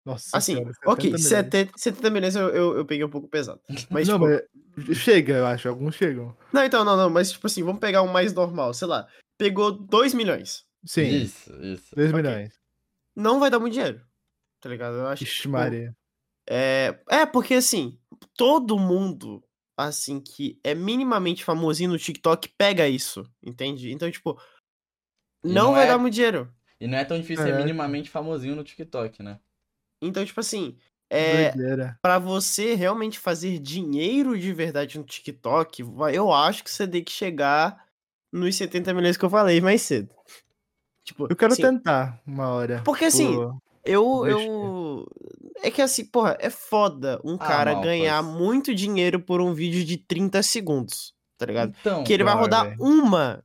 Nossa assim, ok, 70 milhões. 70, 70 milhões eu, eu, eu peguei um pouco pesado. Mas, não, tipo, mas chega, eu acho. Alguns chegam. não, então, não, não, mas tipo assim, vamos pegar um mais normal, sei lá, pegou 2 milhões. Sim, Isso, isso. 2 ok. milhões. Não vai dar muito dinheiro, tá ligado? Eu acho que, Ixi, tipo, Maria. É, é, porque assim, todo mundo, assim, que é minimamente famosinho no TikTok pega isso, entende? Então, tipo, não, não vai é- dar muito dinheiro. E não é tão difícil ser Caraca. minimamente famosinho no TikTok, né? Então, tipo assim, é, para você realmente fazer dinheiro de verdade no TikTok, vai- eu acho que você tem que chegar nos 70 milhões que eu falei mais cedo. Tipo, Eu quero assim, tentar uma hora. Porque, assim, Pô, Eu, eu. É que assim, porra, é foda um Ah, cara Malpas. ganhar muito dinheiro por um vídeo de 30 segundos, tá ligado? Então, Que ele vai rodar velho. uma,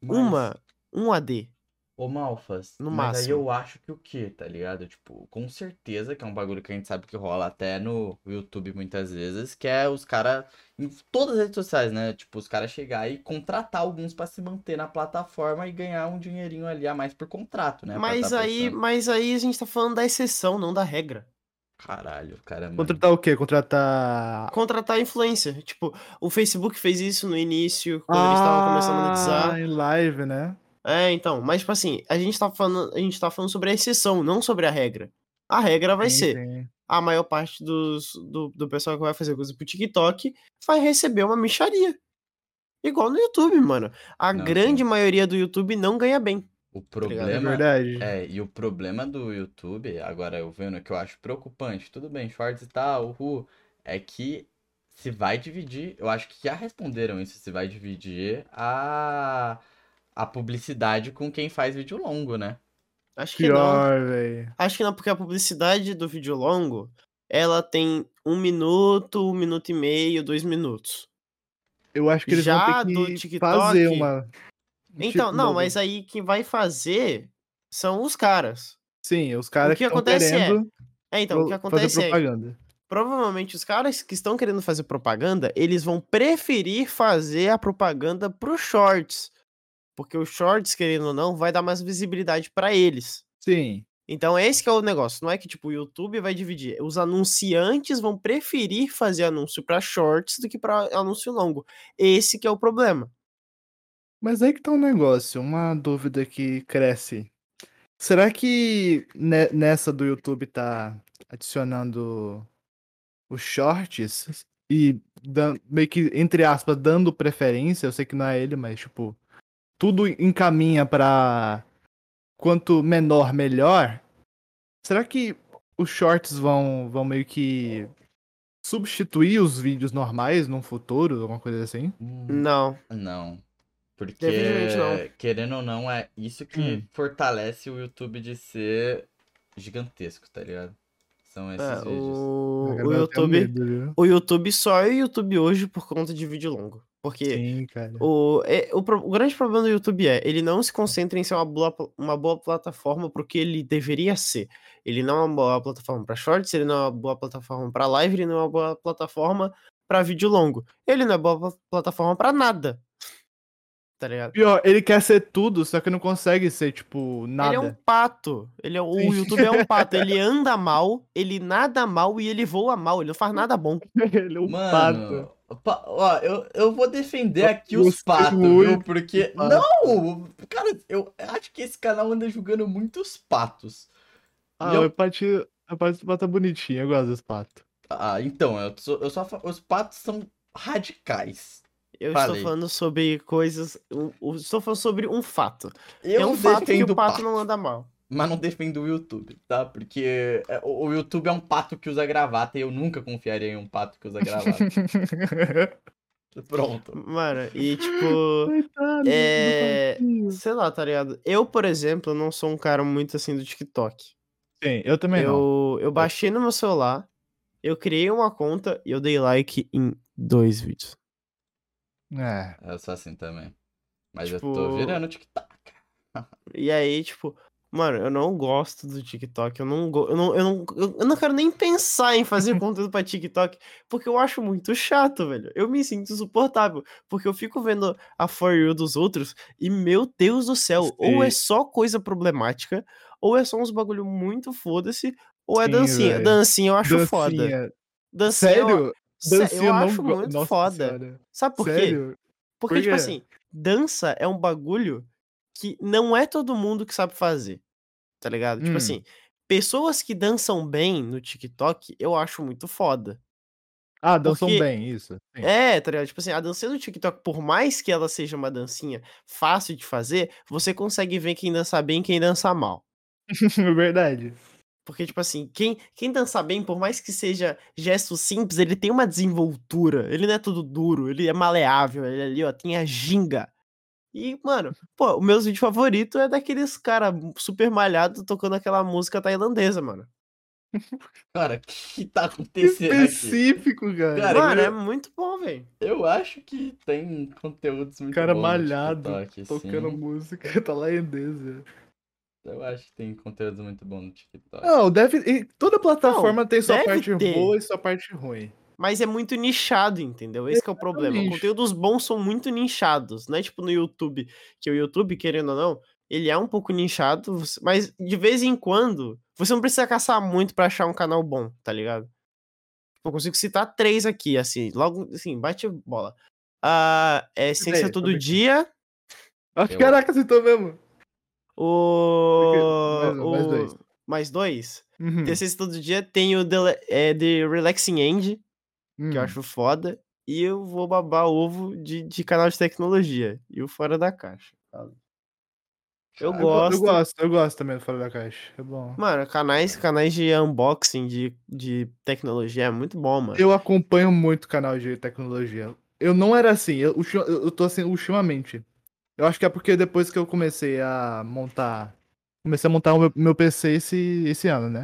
mas- uma, um AD. Ô, Malfas, No mas aí máximo. eu acho que o quê, tá ligado? Tipo, com certeza que é um bagulho que a gente sabe que rola até no YouTube muitas vezes, que é os caras, em todas as redes sociais, né? Tipo, os caras chegar e contratar alguns pra se manter na plataforma e ganhar um dinheirinho ali a mais por contrato, né? Mas tá aí, mas aí a gente tá falando da exceção, não da regra. Caralho, caramba. Contratar o quê? Contratar. Contratar influencer. Tipo, o Facebook fez isso no início, quando eles estavam começando a monetizar. Ah, em live, né? É, então, mas tipo assim, a gente tá falando, a gente tá falando sobre a exceção, não sobre a regra. A regra vai Sim, ser, sim. a maior parte dos, do, do pessoal que vai fazer coisa pro TikTok vai receber uma micharia. Igual no YouTube, mano. A Não, grande sim. maioria do YouTube não ganha bem. O? É problema verdade. É, e o problema do YouTube, agora eu vendo que eu acho preocupante, tudo bem, shorts e tal, uhul, é que se vai dividir, eu acho que já responderam isso, se vai dividir a, a publicidade com quem faz vídeo longo, né? Acho que não. Pior, velho. Acho que não, porque a publicidade do vídeo longo, ela tem um minuto, um minuto e meio, dois minutos. Eu acho que eles Já vão ter que TikTok- fazer uma. Então, tipo, não, um- mas aí quem vai fazer são os caras. Sim, os caras que que estão acontece é, querendo É, então, o que acontece fazer é, propaganda. provavelmente os caras que estão querendo fazer propaganda, eles vão preferir fazer a propaganda pro shorts. Porque o shorts, querendo ou não, vai dar mais visibilidade pra eles. Sim. Então, esse que é o negócio. Não é que, tipo, o YouTube vai dividir. Os anunciantes vão preferir fazer anúncio pra shorts do que pra anúncio longo. Esse que é o problema. Mas aí que tá um negócio, uma dúvida que cresce. Será que ne- nessa do YouTube tá adicionando os shorts e meio que, entre aspas, dando preferência? Eu sei que não é ele, mas tipo, tudo encaminha pra quanto menor, melhor. Será que os shorts vão, vão meio que substituir os vídeos normais num futuro, alguma coisa assim? Hum, Não. Não. Porque, não. querendo ou não, é isso que Hum. fortalece o YouTube de ser gigantesco, tá ligado? São esses É, vídeos. o, o YouTube. medo? O YouTube só é o YouTube hoje por conta de vídeo longo. Porque Sim, o, é, o, o grande problema do YouTube é, ele não se concentra em ser uma boa, uma boa plataforma pro que ele deveria ser. Ele não é uma boa plataforma para shorts, ele não é uma boa plataforma para live, ele não é uma boa plataforma para vídeo longo. Ele não é boa pla- plataforma para nada. Tá ligado? Pior, ele quer ser tudo, só que não consegue ser, tipo, nada. Ele é um pato. Ele é, o Sim. YouTube é um pato. Ele anda mal, ele nada mal e ele voa mal. Ele não faz nada bom. ele é um pato. Mano, pa- ó, eu, eu vou defender aqui os patos, viu? Porque. pato. Não! Cara, eu acho que esse canal anda julgando muitos patos. Ah, E eu- o patinho, o pato tá bonitinho, eu gosto dos patos. Ah, então, eu, sou, eu só Os patos são radicais. Eu Falei. estou falando sobre coisas. Eu, eu estou falando sobre um fato. Eu é um fato que defendo o pato pato, não anda mal. mas não defendo o YouTube, tá? Porque é, o, YouTube é um pato que usa gravata e eu nunca confiaria em um pato que usa gravata. Pronto. Mano, e tipo. Coitado, É. Sei lá, tá ligado? Eu, por exemplo, não sou um cara muito assim do TikTok. Sim, eu também não. Eu, eu baixei no meu celular, eu criei uma conta e eu dei like em dois vídeos. É. Eu sou assim também. Mas eu Tipo- tô virando TikTok. E aí, tipo, mano, eu não gosto do TikTok. Eu não, go- eu não, eu não, eu eu não quero nem pensar em fazer conteúdo pra TikTok, porque eu acho muito chato, velho. Eu me sinto insuportável, porque eu fico vendo a For You dos outros e, meu Deus do céu, ou é Sim. só coisa problemática, ou é só uns bagulho muito foda-se, ou é Sim, dancinha. velho. Dancinha eu acho foda. Dancinha. Dancinha eu- Sério? Dancinha eu não acho go- muito Nossa foda. Senhora. Sabe por quê? Sério? Porque, Por tipo quê? assim, dança é um bagulho que não é todo mundo que sabe fazer. Tá ligado? Tipo Hum. assim, pessoas que dançam bem no TikTok, eu acho muito foda. Ah, dançam Porque- bem, isso. Sim. É, tá ligado? Tipo assim, a dancinha do TikTok, por mais que ela seja uma dancinha fácil de fazer, você consegue ver quem dança bem e quem dança mal. Verdade. Porque, tipo assim, quem, quem dança bem, por mais que seja gesto simples, ele tem uma desenvoltura. Ele não é tudo duro, ele é maleável. Ele ali, ó, tem a ginga. E, mano, pô, o meu vídeo favorito é daqueles cara super malhado tocando aquela música tailandesa, mano. Cara, o que tá acontecendo aqui? específico, cara. Cara, mano, eu- é muito bom, velho. Eu acho que tem conteúdos muito cara bons no malhado, TikTok, tocando sim. música tailandesa. Eu acho que tem conteúdos muito bons no TikTok. Não, deve. e Toda plataforma tem sua parte ter. boa e sua parte ruim. Mas é muito nichado, entendeu? Esse que é o problema. nicho. Conteúdos bons são muito nichados. Não é tipo no YouTube, que o YouTube, querendo ou não, ele é um pouco nichado, mas de vez em quando, você não precisa caçar muito pra achar um canal bom, tá ligado? Eu consigo citar três aqui, assim, logo, assim, bate bola. Ah, é Ciência Todo? Dia, Ah, Eu- Caraca, citou mesmo. O... Mais um, mais o- dois. Mais dois? Uhum. Ciência Todo Dia, tem o The, é, The Relaxing End, que eu Hum. acho foda. E eu vou babar ovo de, de canal de tecnologia. E o Fora da Caixa. Eu Ah, gosto. Eu gosto, eu gosto também do Fora da Caixa. É bom. Mano, canais, canais de unboxing de, de tecnologia é muito bom, mano. Eu acompanho muito canal de tecnologia. Eu não era assim, eu, eu eu tô assim ultimamente. Eu acho que é porque depois que eu comecei a montar. Comecei a montar o meu, meu PC esse, esse ano, né?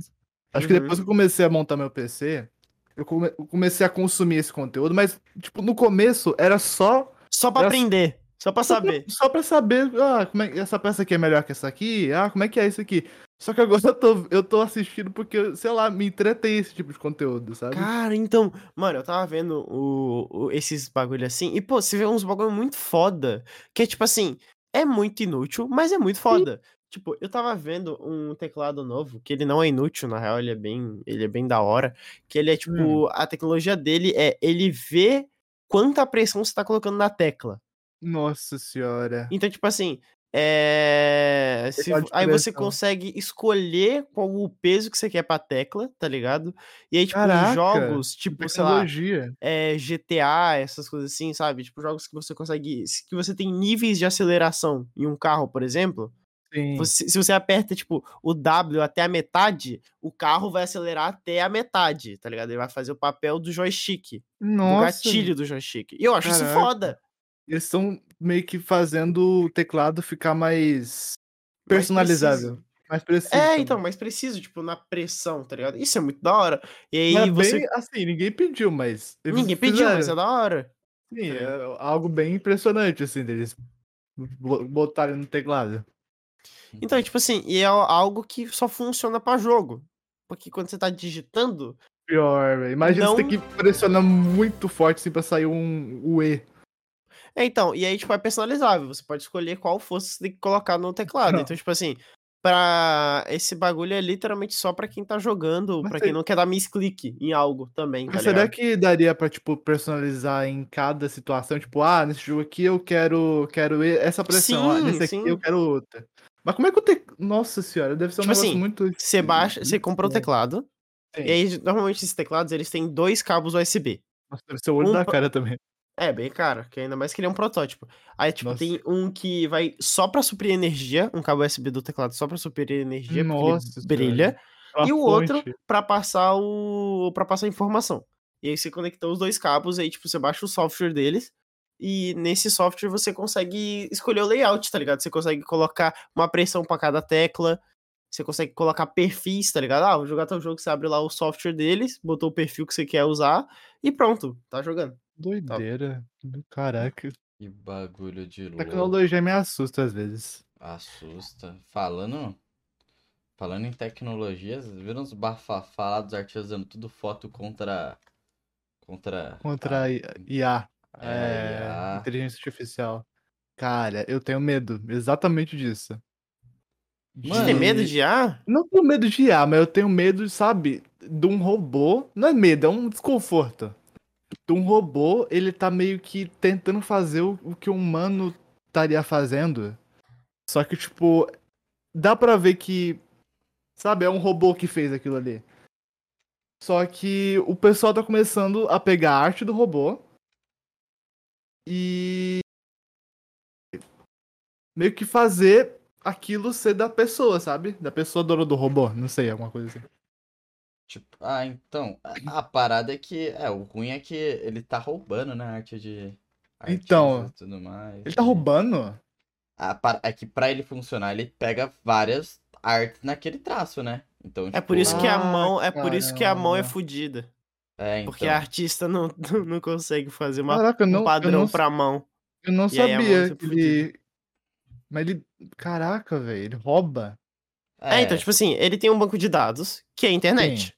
Acho que Uhum. depois que eu comecei a montar meu PC, eu come- eu comecei a consumir esse conteúdo, mas, tipo, no começo era só. Só pra Era- aprender. Só pra saber. Só pra saber, ah, como é, essa peça aqui é melhor que essa aqui? Ah, como é que é isso aqui? Só que agora eu tô, eu tô assistindo porque, sei lá, me entretém esse tipo de conteúdo, sabe? Cara, então, mano, eu tava vendo o, o- esses bagulho assim, e pô, você vê uns bagulho muito foda, que é tipo assim, é muito inútil, mas é muito foda. Tipo, eu tava vendo um teclado novo, que ele não é inútil, na real, ele é bem, ele é bem da hora, que ele é tipo, a tecnologia dele é, ele vê quanta pressão você tá colocando na tecla. Nossa senhora. Então, tipo assim, é... se aí você consegue escolher qual o peso que você quer pra tecla, tá ligado? E aí, tipo, Caraca, jogos, tipo, sei lá, Tecnologia. é, GTA, essas coisas assim, sabe? Tipo, jogos que você consegue. que você tem níveis de aceleração em um carro, por exemplo. Sim. você- se você aperta, tipo, o W até a metade, o carro vai acelerar até a metade, tá ligado? Ele vai fazer o papel do joystick, do Nossa. gatilho do joystick. E eu acho isso Caraca. foda. Eles estão meio que fazendo o teclado ficar mais personalizável. Mais preciso. É, também. então, mais preciso, tipo, na pressão, tá ligado? Isso é muito da hora. E aí Mas você. bem assim, ninguém pediu, mas. Ninguém pediu, mas é fizeram. da hora. Sim, é algo bem impressionante, assim, deles bo- botarem no teclado. Então, tipo assim, e é algo que só funciona pra jogo. Porque quando você tá digitando, Pior, velho. Imagina Não- você ter que pressionar muito forte assim pra sair um o E. É, então, e aí, tipo, é personalizável. Você pode escolher qual força você tem que colocar no teclado. Não. Então, tipo assim, pra. Esse bagulho é literalmente só pra quem tá jogando, Mas pra quem não quer dar misclick em algo também, tá Mas será ligado? que daria pra, tipo, personalizar em cada situação? Tipo, ah, nesse jogo aqui eu quero, quero essa pressão, ah, Sim, nesse sim. aqui eu quero outra. Mas como é que eu tenho. Nossa senhora, deve ser um Tipo negócio assim, muito. Você baixa, você compra o teclado, Sim. e aí, normalmente, esses teclados, eles têm dois cabos USB. Nossa, deve ser o olho um da cara também. É, bem caro, que ainda mais que ele é um protótipo. Aí, tipo, Nossa. tem um que vai só pra suprir energia, um cabo USB do teclado só pra suprir energia, porque Nossa brilha. E o outro fonte. pra passar o para passar a informação. E aí você conectou os dois cabos, aí tipo você baixa o software deles e nesse software você consegue escolher o layout, tá ligado? Você consegue colocar uma pressão pra cada tecla, você consegue colocar perfis, tá ligado? Ah, vou jogar tal jogo, você abre lá o software deles, botou o perfil que você quer usar e pronto, tá jogando. Doideira. Do Caraca. Que bagulho de louco. Tecnologia me assusta às vezes. Assusta. Falando. Falando em tecnologias, viram os bafafá lá dos artistas dando tudo foto contra. Contra. Contra a IA. É, É, IA. inteligência artificial. Cara, eu tenho medo exatamente disso. Você tem medo de ah? Não tenho medo de IA, mas eu tenho medo, sabe, de um robô. Não é medo, é um desconforto. Um robô, ele tá meio que tentando fazer o, o que um humano estaria fazendo. Só que, tipo, dá pra ver que, sabe, é um robô que fez aquilo ali. Só que o pessoal tá começando a pegar a arte do robô e meio que fazer aquilo ser da pessoa, sabe? Da pessoa dona do robô, não sei, alguma coisa assim. Tipo, ah, então. A, a parada é que. É, o ruim é que ele tá roubando, né? a Arte de. Então, artistas e tudo mais. Ele tá roubando? A par- É que pra ele funcionar, ele pega várias artes naquele traço, né? Então, É tipo, por isso que a Ah, mão, é por isso que a mão é fodida. É, Porque então. a artista não, não consegue fazer uma, Caraca, não, um padrão não, pra mão. eu não E sabia fica que ele. Mas ele. Caraca, velho, ele rouba. É, então, tipo assim, ele tem um banco de dados, que é a internet. Sim.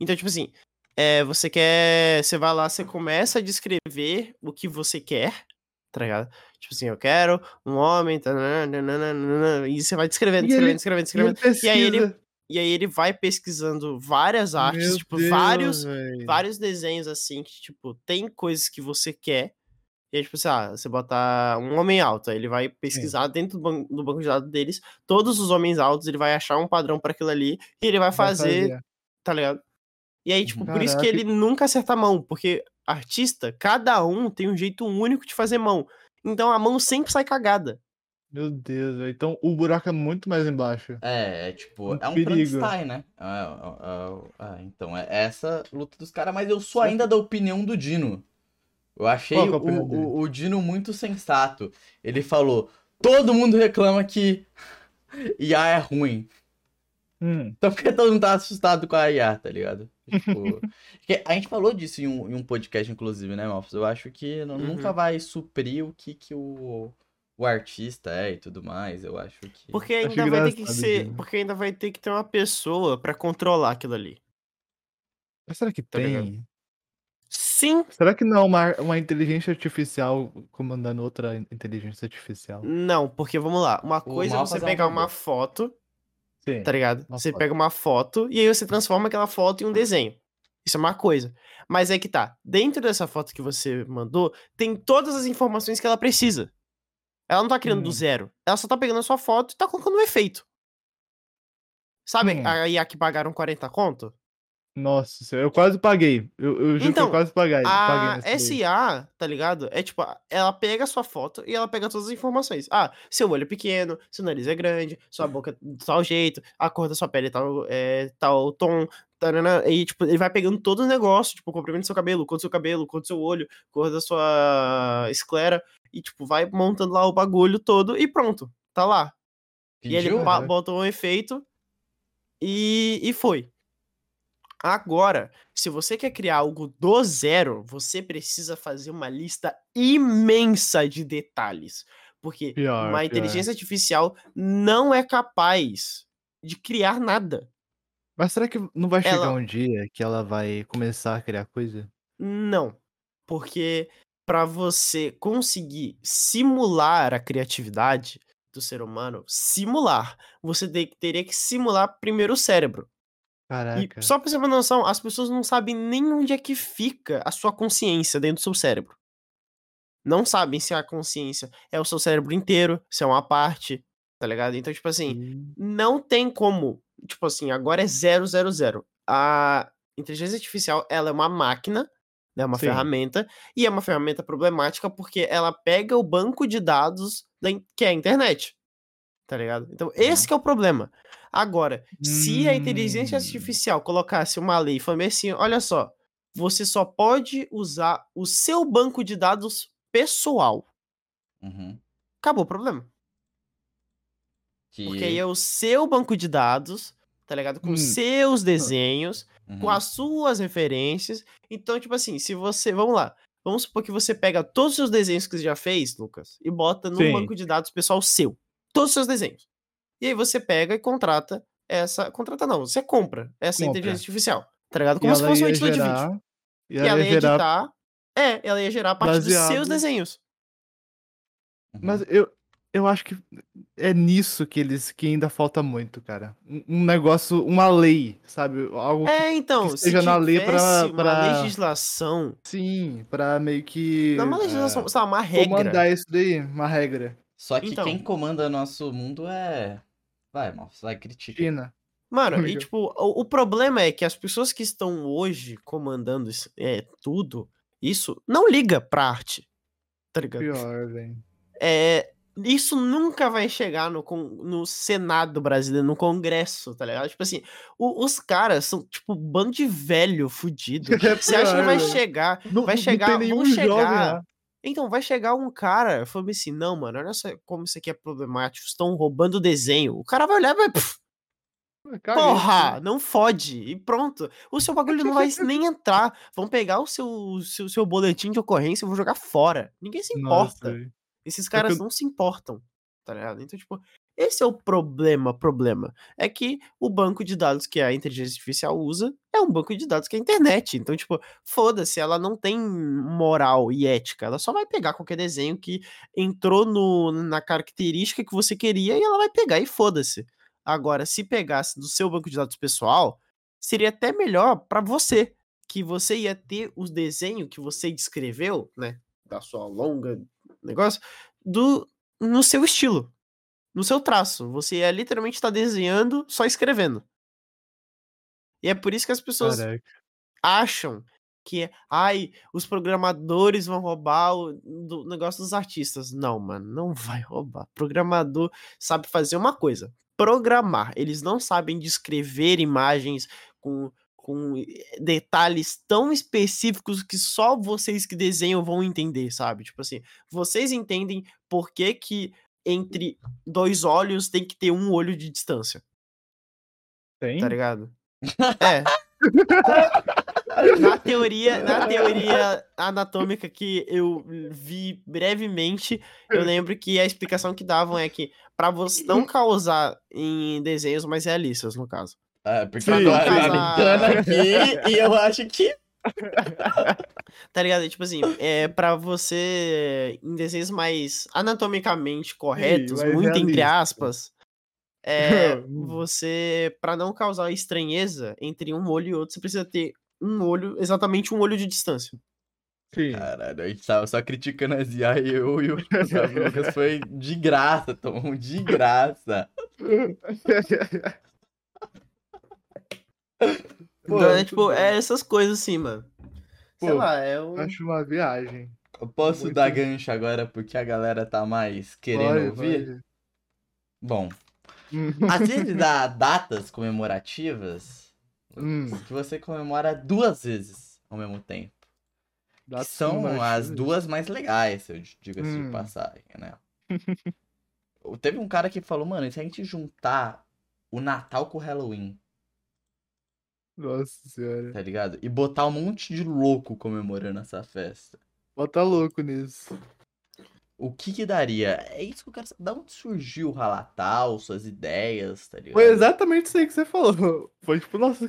Então, tipo assim, é, você quer. Você vai lá, você começa a descrever o que você quer, tá ligado? Tipo assim, eu quero um homem, tananana, e você vai descrevendo, descrevendo, descrevendo, E descrevendo. E aí ele, e aí ele vai pesquisando várias artes, Meu tipo, Deus, vários, vários desenhos assim, que, tipo, tem coisas que você quer. E aí, tipo assim, ah, você botar um homem alto, aí ele vai pesquisar dentro do, ban- do banco de dados deles, todos os homens altos, ele vai achar um padrão pra aquilo ali, e ele vai Vai fazer, tá ligado? E aí, tipo, por isso que Caraca. ele nunca acerta a mão, porque artista, cada um tem um jeito único de fazer mão. Então a mão sempre sai cagada. Meu Deus, velho. Então o buraco é muito mais embaixo. É, é tipo, Um é um perigo. Frankenstein, né? É, é, é, é, então, é essa luta dos caras, mas eu sou ainda da opinião do Dino. Eu achei é o, o, o Dino muito sensato. Ele falou: todo mundo reclama que IA é ruim. Hum, Então por que todo mundo tá assustado com a IA, tá ligado? Tipo, porque a gente falou disso em um, em um podcast, inclusive, né, Malfos? Eu acho que nu- Uhum. nunca vai suprir o que, que o, o artista é e tudo mais. Eu acho que. Porque Acho ainda vai ter que ser. Dino. Porque ainda vai ter que ter uma pessoa pra controlar aquilo ali. mas será que Tá ligado? tem? Sim. Será que não é uma, uma inteligência artificial comandando outra inteligência artificial? Não, porque vamos lá. Uma coisa é você é pegar uma foto, Sim. tá ligado? Uma Você foto. pega uma foto e aí você transforma aquela foto em um desenho. Isso é uma coisa. Mas é que tá. Dentro dessa foto que você mandou, tem todas as informações que ela precisa. Ela não tá criando do Hum. zero. Ela só tá pegando a sua foto e tá colocando um efeito. Sabe Hum. a IA que pagaram 40 conto? Nossa, senhora, eu quase paguei. Eu, eu juro que Então, eu quase paguei. paguei A daí. SA, tá ligado? É tipo, ela pega a sua foto e ela pega todas as informações. Ah, seu olho é pequeno, seu nariz é grande, sua boca é de tal jeito, a cor da sua pele é tal, é tal tom, tarana, e tipo, ele vai pegando todo o negócio, tipo, o comprimento do seu cabelo, cor do seu cabelo, cor do seu olho, cor da sua esclera, e tipo, vai montando lá o bagulho todo e pronto, tá lá. E ele Caraca. bota um efeito e, e foi. Agora, se você quer criar algo do zero, você precisa fazer uma lista imensa de detalhes. Porque Pior, uma pior. inteligência artificial não é capaz de criar nada. Mas será que não vai chegar Ela- um dia que ela vai começar a criar coisa? Não. Porque para você conseguir simular a criatividade do ser humano, simular, você te- teria que simular primeiro o cérebro. E Caraca. só pra você ter uma noção, as pessoas não sabem nem onde é que fica a sua consciência dentro do seu cérebro. Não sabem se a consciência é o seu cérebro inteiro, se é uma parte, tá ligado? Então, tipo assim, Hum, não tem como. Tipo assim, agora é 000. A inteligência artificial, ela é uma máquina, né, uma Sim. ferramenta, e é uma ferramenta problemática porque ela pega o banco de dados da que é a internet. Tá ligado? Então, esse que é o problema. Agora, se a inteligência Hum. artificial colocasse uma lei e falasse assim, olha só, você só pode usar o seu banco de dados pessoal. Uhum. Acabou o problema. Que... Porque aí é o seu banco de dados, tá ligado? Com Hum. seus desenhos, com Uhum. as suas referências. Então, tipo assim, se você. Vamos lá. Vamos supor que você pega todos os seus desenhos que você já fez, Lucas, e bota num Sim. banco de dados pessoal seu. Todos os seus desenhos. E aí você pega e contrata essa. Contrata não, você compra essa Compra. inteligência artificial. Tá ligado? E Como se ela fosse um editor de vídeo. E E ela ela ia ia gerar. editar. É, ela ia gerar a partir dos seus baseado- desenhos. Uhum. Mas eu, eu acho que é nisso que eles que ainda falta muito, cara. Um, negócio, uma lei, sabe? Algo É, então, que se esteja na lei tivesse pra- legislação. sim, pra meio que Não é uma legislação, é, sei lá, uma regra. comandar isso daí, uma regra. Só que Então. quem comanda nosso mundo é. Vai, mal, vai criticar. China. Mano, e tipo, o, o problema é que as pessoas que estão hoje comandando isso, é, tudo, isso, não liga pra arte. Tá ligado? Pior, velho. É, isso nunca vai chegar no, con- no Senado brasileiro, no Congresso, tá ligado? Tipo assim, o- os caras são, tipo, um bando de velho fudido. É Você acha que vai chegar, Não, vai não chegar, tem vão jovem chegar. Então, vai chegar um cara falando assim, não, mano, olha só como isso aqui é problemático, estão roubando o desenho. O cara vai olhar e vai, "Pff, Caguei. Porra, não fode. E pronto. O seu bagulho não vai nem entrar. Vão pegar o seu, seu, seu boletim de ocorrência e vão jogar fora. Ninguém se Nossa, importa. velho. Esses que caras eu- não se importam. Tá ligado? Então, tipo, esse é o problema. Problema. É que o banco de dados que a inteligência artificial usa é um banco de dados que é a internet. Então, tipo, foda-se, ela não tem moral e ética. Ela só vai pegar qualquer desenho que entrou no, na característica que você queria e ela vai pegar e foda-se. Agora, se pegasse do seu banco de dados pessoal, seria até melhor pra você, que você ia ter os desenhos que você descreveu, né, da sua longa negócio, do no seu estilo, no seu traço. Você ia literalmente estar desenhando, só escrevendo. E é por isso que as pessoas Caraca. acham que, ai, os programadores vão roubar o do negócio dos artistas. Não, mano, não vai roubar. Programador sabe fazer uma coisa: programar. Eles não sabem descrever imagens com, com eh, detalhes tão específicos que só vocês que desenham vão entender, sabe? Tipo assim, vocês entendem por que que entre dois olhos tem que ter um olho de distância, Tem? tá ligado? É. Na teoria, na teoria anatômica que eu vi brevemente, eu lembro que a explicação que davam é que pra você não causar em desenhos mais realistas, no caso. Ah, porque Sim. eu tô analisando aqui e eu acho que. Tá ligado? E, Tipo assim, é para você em desenhos mais anatomicamente corretos, mais muito entre aspas, é Hum. você pra não causar estranheza entre um olho e outro, você precisa ter um olho, exatamente um olho de distância. Sim. Caralho, a gente tava só criticando as IA e eu e o Lucas foi de graça, Tom, de graça. Pô, então, é tipo, é essas coisas assim, mano. Sei Pô, lá, é um... Acho uma viagem. Eu posso Muito dar gancho agora porque a galera tá mais querendo Pode, ouvir? pode. Bom, às vezes dá datas comemorativas Hum. que você comemora duas vezes ao mesmo tempo. Que são as duas mais legais, eu digo assim de Hum. passagem, né? Teve um cara que falou, mano, e se a gente juntar o Natal com o Halloween? Nossa senhora. tá ligado? E botar um monte de louco comemorando essa festa. Bota louco nisso. O que que daria? É isso que eu quero saber. Da onde surgiu o Ralatal, suas ideias, tá ligado? Foi exatamente isso aí que você falou. Foi tipo, nossa,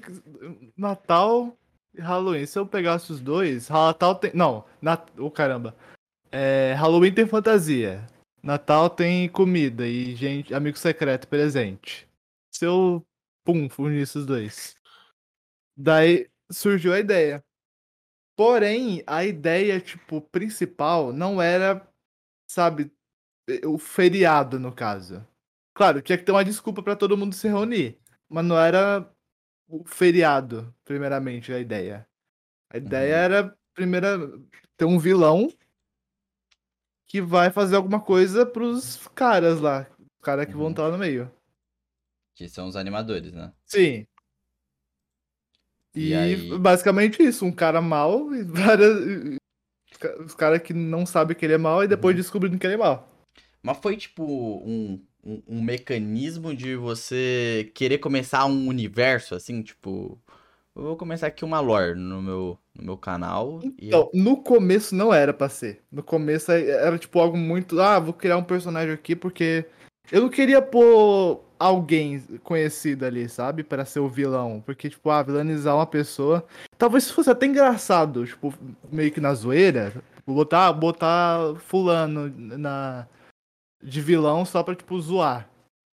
Natal e Halloween. Se eu pegasse os dois, Natal tem. Não, Nat... oh, caramba. É, Halloween tem fantasia. Natal tem comida e gente, amigo secreto, presente. Se eu, pum, unisse os dois. Daí surgiu a ideia. Porém, a ideia, tipo, principal não era, sabe, o feriado, no caso. Claro, tinha que ter uma desculpa para todo mundo se reunir. Mas não era o feriado, primeiramente, a ideia. A ideia Uhum. era, primeira, ter um vilão que vai fazer alguma coisa pros caras lá. Os caras que vão Uhum. estar no meio. Que são os animadores, né? Sim. E E, aí? basicamente isso, um cara mal e várias. Os caras que não sabem que ele é mal e depois Uhum. descobrindo que ele é mal. Mas foi tipo um, um, um mecanismo de você querer começar um universo, assim, tipo. Eu vou começar aqui uma lore no meu, no meu canal. Então, no começo não era pra ser. No começo era tipo algo muito. Ah, vou criar um personagem aqui porque. Eu não queria pôr alguém conhecido ali, sabe? Pra ser o vilão. Porque, tipo, ah, vilanizar uma pessoa. Talvez fosse até engraçado, tipo, meio que na zoeira. Botar, botar fulano na. De vilão só pra, tipo, zoar.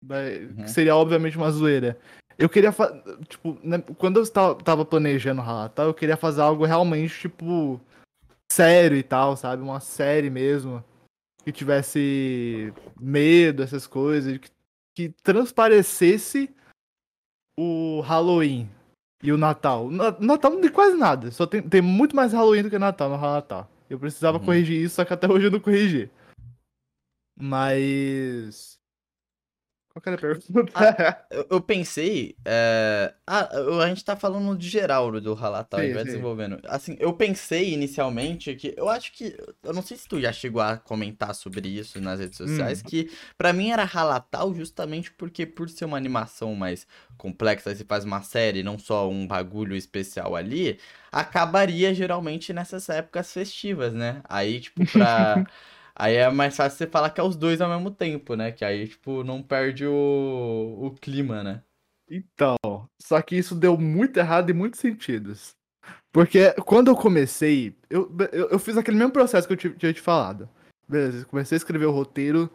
Vai- Uhum. Que seria, obviamente, uma zoeira. Eu queria fazer. Tipo, né, quando eu tava, planejando o Ralatal, eu queria fazer algo realmente, tipo. Sério e tal, sabe? Uma série mesmo. Que tivesse medo, essas coisas. Que, que transparecesse o Halloween e o Natal. Na- Natal não tem quase nada. Só tem, tem muito mais Halloween do que Natal no Natal. Eu precisava Uhum. corrigir isso, só que até hoje eu não corrigi. Mas. Qual que era a pergunta? Eu, eu pensei. é, Ah, a gente tá falando de geral do Ralatal, a gente Sim, vai sim. desenvolvendo. Assim, eu pensei inicialmente que. Eu acho que. Eu não sei se tu já chegou a comentar sobre isso nas redes sociais, Hum. que pra mim era Ralatal justamente porque, por ser uma animação mais complexa, você faz uma série, não só um bagulho especial ali, acabaria geralmente nessas épocas festivas, né? Aí, tipo, pra. Aí é mais fácil você falar que é os dois ao mesmo tempo, né? Que aí, tipo, não perde o, o clima, né? Então, só que isso deu muito errado em muitos sentidos. Porque quando eu comecei, eu, eu, eu fiz aquele mesmo processo que eu ti- tinha te falado. Beleza, comecei a escrever o roteiro.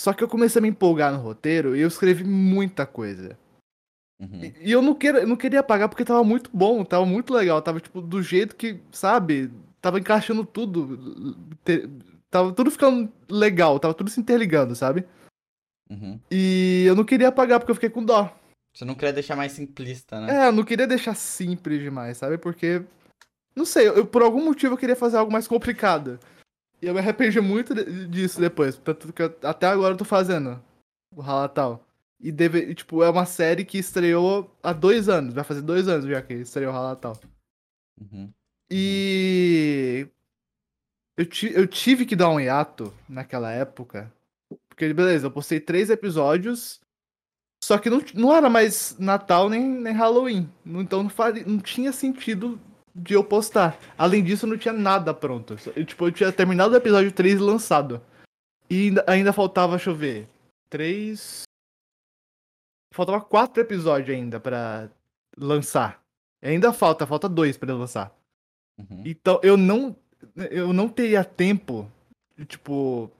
Só que eu comecei a me empolgar no roteiro e eu escrevi muita coisa. Uhum. E, e eu não, queira, eu não queria apagar porque tava muito bom, tava muito legal. Tava, tipo, do jeito que, sabe? Tava encaixando tudo. te- tava tudo ficando legal, tava tudo se interligando, sabe? Uhum. E eu não queria apagar porque eu fiquei com dó. Você não queria deixar mais simplista, né? É, eu não queria deixar simples demais, sabe? Porque. Não sei, eu, por algum motivo eu queria fazer algo mais complicado. E eu me arrependi muito de- disso depois. Tanto que eu- até agora eu tô fazendo o Ralatal. E, deve, tipo, é uma série que estreou há dois anos. Vai fazer dois anos já que estreou o Ralatal. Uhum. E. Eu, ti- eu tive que dar um hiato naquela época. Porque, beleza, eu postei três episódios. Só que não, não era mais Natal nem, nem Halloween. Então não, faria, não tinha sentido de eu postar. Além disso, não tinha nada pronto. Eu, tipo, eu tinha terminado o episódio 3 e lançado. E ainda, ainda faltava, deixa eu ver. Três. Faltava quatro episódios ainda pra lançar. Ainda falta, falta dois pra eu lançar. Uhum. Então eu não eu não teria tempo de, tipo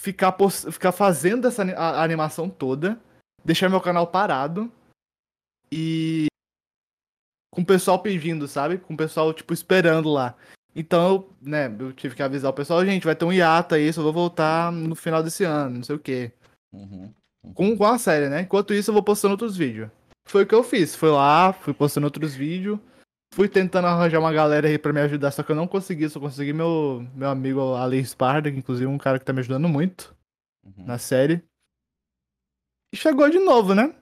ficar ficar fazendo essa ani- a, a animação toda, deixar meu canal parado e com o pessoal pedindo, sabe? Com o pessoal tipo esperando lá. Então, eu, né, eu tive que avisar o pessoal, gente, vai ter um hiato aí, só vou voltar no final desse ano, não sei o quê. Uhum. Uhum. Com, com a série, né? Enquanto isso, eu vou postando outros vídeos. Foi o que eu fiz. Fui lá, fui postando outros vídeos. Fui tentando arranjar uma galera aí pra me ajudar, só que eu não consegui. Só consegui meu, meu amigo Ale Sparda, que inclusive é um cara que tá me ajudando muito Uhum. na série. E chegou de novo, né?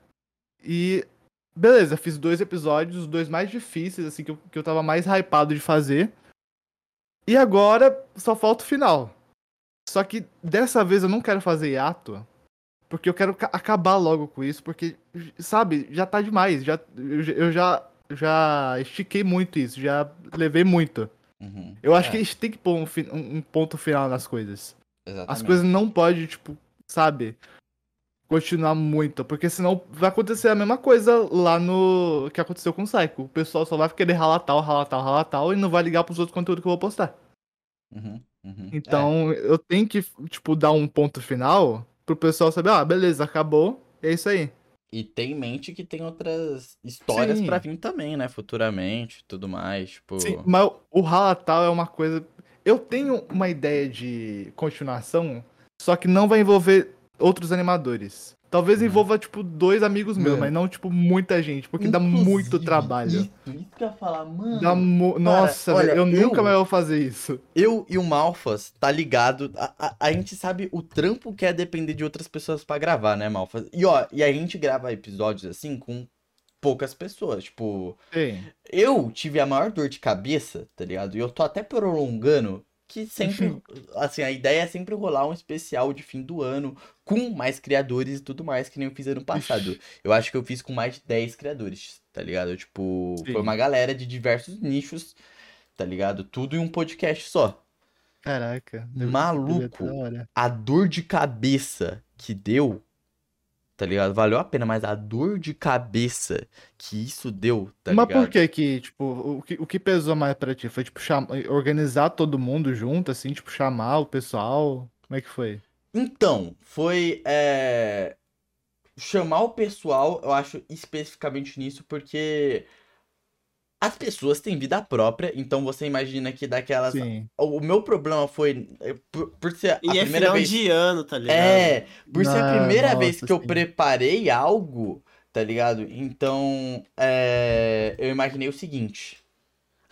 E beleza, fiz dois episódios, os dois mais difíceis, assim, que eu, que eu tava mais hypado de fazer. E agora só falta o final. Só que dessa vez eu não quero fazer hiato, Porque eu quero ca- acabar logo com isso, porque, sabe, já tá demais. Já, eu, já- eu já, já estiquei muito isso, já levei muito. Uhum. Eu acho É, que a gente tem que pôr um, um- ponto final nas coisas. As exatamente. coisas não podem, tipo, sabe, continuar muito, porque senão vai acontecer a mesma coisa lá no que aconteceu com o Psycho. O pessoal só vai querer ralar tal, ralar tal, ralar tal e não vai ligar pros outros conteúdos que eu vou postar. Uhum, uhum. Então, eu tenho que, tipo, dar um ponto final pro pessoal saber, ah, beleza, acabou, é isso aí. E tem em mente que tem outras histórias pra vir também, né? Futuramente, tudo mais, tipo... Sim, mas o Halatal é uma coisa. Eu tenho uma ideia de continuação, só que não vai envolver outros animadores. Talvez Uhum. envolva, tipo, dois amigos meus, Mano. mas não, tipo, muita gente, porque dá Inclusive, muito trabalho. Isso, isso que eu ia falar, mano. Dá mu- Nossa, olha, velho, eu, eu- nunca mais vou fazer isso. Eu e o Malfas, tá ligado? A, a, a gente sabe o trampo que é depender de outras pessoas pra gravar, né, Malfas? E ó, e a gente grava episódios assim com poucas pessoas. Tipo, Sim. eu tive a maior dor de cabeça, tá ligado? E eu tô até prolongando que sempre, assim, a ideia é sempre rolar um especial de fim do ano com mais criadores e tudo mais, que nem eu fiz ano passado. Eu acho que eu fiz com mais de 10 criadores, tá ligado? Tipo, Sim. foi uma galera de diversos nichos, tá ligado? Tudo em um podcast só. Caraca. Maluco. A dor de cabeça que deu, tá ligado? Valeu a pena, mas a dor de cabeça que isso deu, tá Mas ligado? por que que, tipo, o que, o que pesou mais pra ti? Foi, tipo, cham- organizar todo mundo junto, assim, tipo, chamar o pessoal? Como é que foi? Então, foi é, chamar o pessoal, eu acho especificamente nisso, porque as pessoas têm vida própria, então você imagina que daquelas. Sim. O meu problema foi, é, por, por ser a E é primeira final vez. de ano, tá ligado? É, por ser a primeira nossa, vez que eu sim. preparei algo, tá ligado? Então, é, eu imaginei o seguinte.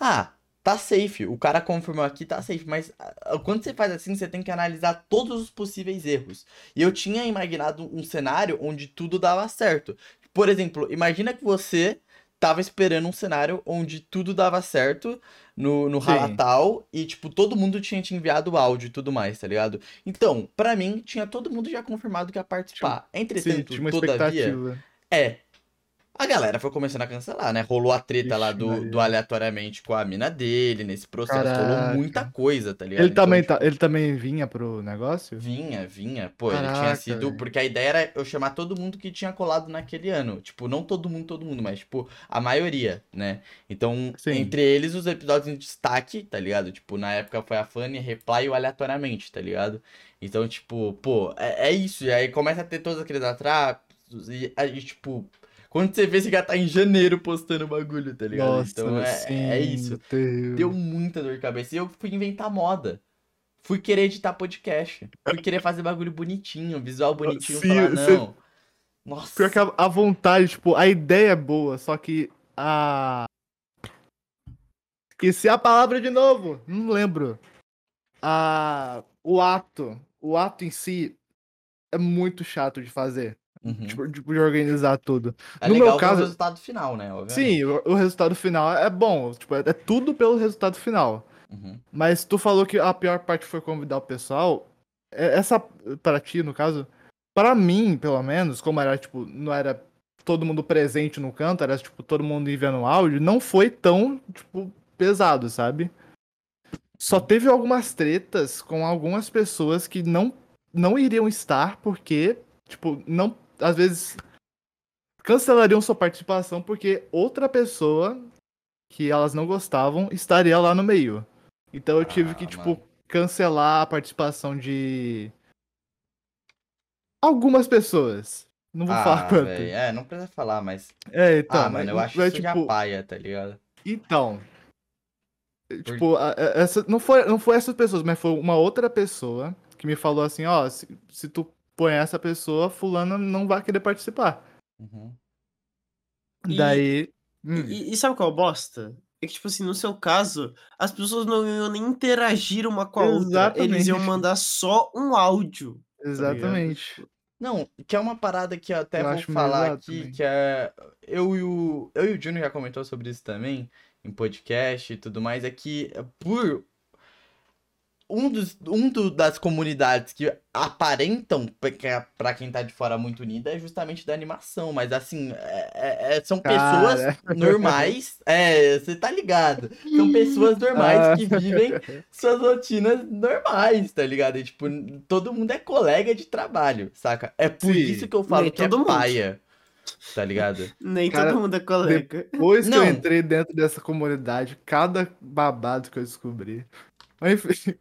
Ah, tá safe. O cara confirmou aqui, tá safe. Mas ah, quando você faz assim, você tem que analisar todos os possíveis erros. E eu tinha imaginado um cenário onde tudo dava certo. Por exemplo, imagina que você tava esperando um cenário onde tudo dava certo no, no Sim. Halatal e, tipo, todo mundo tinha te enviado áudio e tudo mais, tá ligado? Então, pra mim, tinha todo mundo já confirmado que ia participar. Sim, Entretanto, tinha uma todavia, é. A galera foi começando a cancelar, né? Rolou a treta lá Ixi, do, Maria. do aleatoriamente com a mina dele, nesse processo. Rolou Caraca. muita coisa, tá ligado? Ele Então, também, tipo, tá, ele também vinha pro negócio? Vinha, vinha. Pô, ele tinha Caraca, sido. velho. Porque a ideia era eu chamar todo mundo que tinha colado naquele ano. Tipo, não todo mundo, todo mundo, mas, tipo, a maioria, né? Então, Sim. entre eles, os episódios em destaque, tá ligado? Tipo, na época foi a Fanny, Reply e o aleatoriamente, tá ligado? Então, tipo, pô, é, é isso. E aí começa a ter todos aqueles atrasos. E aí, tipo. Quando você vê, você já tá em janeiro postando bagulho, tá ligado? Nossa, então é, sim, é isso. Deus. Deu muita dor de cabeça. E eu fui inventar moda. Fui querer editar podcast. Fui querer fazer bagulho bonitinho, visual bonitinho. Sim, falar, você- não. Nossa. Pior que a, a vontade, tipo, a ideia é boa, só que a. Esqueci a palavra de novo, não lembro. A... O ato, o ato em si é muito chato de fazer, Uhum. tipo, de, de organizar tudo. é no meu ver o caso- resultado final, né? Obviamente. Sim, o, o resultado final é bom, tipo, é, é tudo pelo resultado final. Uhum. Mas tu falou que a pior parte foi convidar o pessoal. É- Essa, para ti, no caso, para mim, pelo menos, como era, tipo, não era todo mundo presente no canto, era, tipo, todo mundo enviando áudio, não foi tão, tipo, pesado, sabe? Só teve algumas tretas com algumas pessoas que não, não iriam estar porque, tipo, não, às vezes, cancelariam sua participação porque outra pessoa que elas não gostavam estaria lá no meio. Então eu tive que, Ah, tipo, mano. cancelar a participação de algumas pessoas. Não vou falar Ah, quanto. véi, É, não precisa falar, mas. É, então, ah, mano, eu mas- acho mas, isso já tipo, paia, tá ligado? Então. Tipo, a- a- essa, não, foi, não foi essas pessoas, mas foi uma outra pessoa que me falou assim, ó, se, se tu põe essa pessoa, fulano não vai querer participar. Uhum. E- Daí. hum, E, e sabe qual é o bosta? É que, tipo assim, no seu caso, as pessoas não iam nem interagir uma com a outra. Eles iam Exatamente. mandar só um áudio. exatamente. Não, que é uma parada que eu até Eu vou falar aqui, também. que é. Eu e o. Eu e o Júnior já comentou sobre isso também, em podcast e tudo mais, é que por. Um, dos, um do- das comunidades que aparentam, pra- pra quem tá de fora muito unida, é justamente da animação. Mas assim, é- é- é- são pessoas Cara. normais. É, você tá ligado? São pessoas normais Ah. que vivem suas rotinas normais, tá ligado? E, tipo, todo mundo é colega de trabalho, saca? É por Sim. isso que eu falo Nem que é todo mundo. paia. Tá ligado? Nem Cara, todo mundo é colega. Depois que Não. eu entrei dentro dessa comunidade, cada babado que eu descobri. Mas, enfim,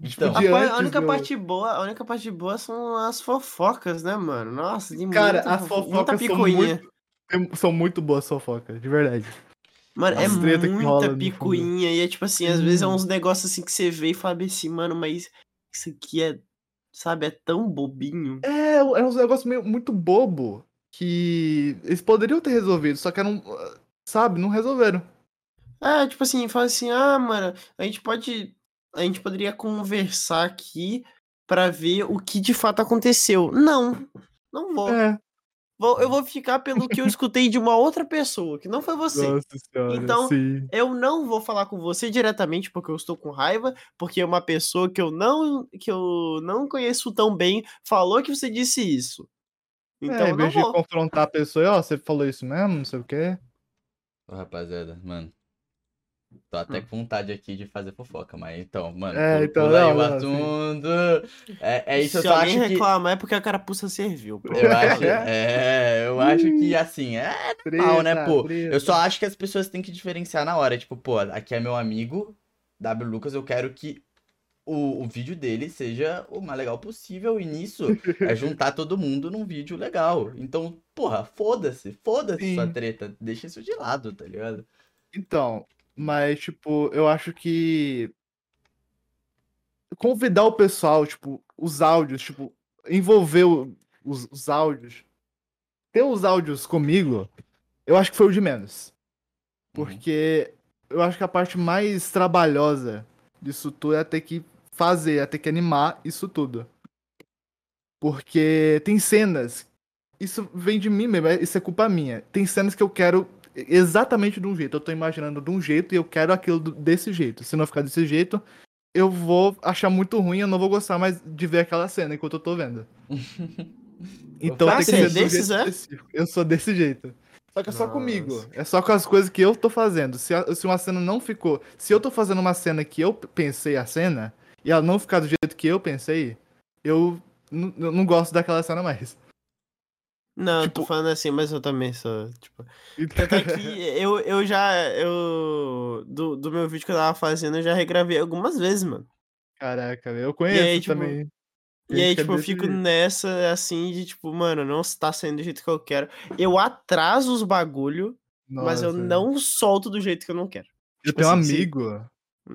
Então, de A, a única do- parte boa, a única parte boa são as fofocas, né, mano? Nossa, de Cara, muita as fofo- fofocas muita são muito, são muito boas fofocas, de verdade. Mano, é as rola muita picuinha. E é tipo assim, às vezes é uns negócios assim que você vê e fala assim, mano, mas isso aqui é, sabe, é tão bobinho. É, é um negócio meio, muito bobo que eles poderiam ter resolvido, só que não, sabe, não resolveram. É, tipo assim, fala assim, ah, mano, a gente pode. A gente poderia conversar aqui pra ver o que de fato aconteceu. Não, não vou. É, Vou- eu vou ficar pelo que eu escutei de uma outra pessoa, que não foi você. nossa senhora, Então, sim. Eu não vou falar com você diretamente porque eu estou com raiva, porque uma pessoa que eu não que eu não conheço tão bem falou que você disse isso. Então é, em vez de vou. confrontar a pessoa, ó, você falou isso mesmo, não sei o quê. Ô, rapaziada, mano. Tô até Hum. com vontade aqui de fazer fofoca, mas então, mano, É, então, pula aí não, o não, assunto. É, é isso, eu Se só alguém acho que. reclamar é porque a carapuça serviu. pô. Eu acho, é, eu acho que assim, é normal, né, pô? treta. Eu só acho que as pessoas têm que diferenciar na hora. Tipo, pô, aqui é meu amigo, W Lucas, eu quero que o, o vídeo dele seja o mais legal possível. E nisso é juntar todo mundo num vídeo legal. Então, porra, foda-se, foda-se sua treta. Deixa isso de lado, tá ligado? Então, mas, tipo, eu acho que convidar o pessoal, tipo, os áudios, tipo, envolver o- os, os áudios, ter os áudios comigo, eu acho que foi o de menos. Porque eu acho que a parte mais trabalhosa disso tudo é ter que fazer, é ter que animar isso tudo. Porque tem cenas, isso vem de mim mesmo, é- isso é culpa minha. Tem cenas que eu quero exatamente de um jeito. Eu tô imaginando de um jeito e eu quero aquilo desse jeito. Se não ficar desse jeito, eu vou achar muito ruim, eu não vou gostar mais de ver aquela cena enquanto eu tô vendo. Então Ah, tem que é ser de desses, jeito é? Eu sou desse jeito. Só que é só Nossa. comigo. É só com as coisas que eu tô fazendo. Se, a- se uma cena não ficou. Se eu tô fazendo uma cena que eu pensei a cena, e ela não ficar do jeito que eu pensei, eu eu não gosto daquela cena mais. Não, eu tô Tipo- falando assim, mas eu também sou, tipo, Tanto é que eu, eu já, eu, do, do meu vídeo que eu tava fazendo, eu já regravei algumas vezes, mano. Caraca, eu conheço aí, tipo, também. E aí, que é tipo, eu fico jeito. nessa, assim, de tipo, mano, não está saindo do jeito que eu quero. Eu atraso os bagulho, mas eu Nossa. não solto do jeito que eu não quero. Eu tipo tenho um assim, se- amigo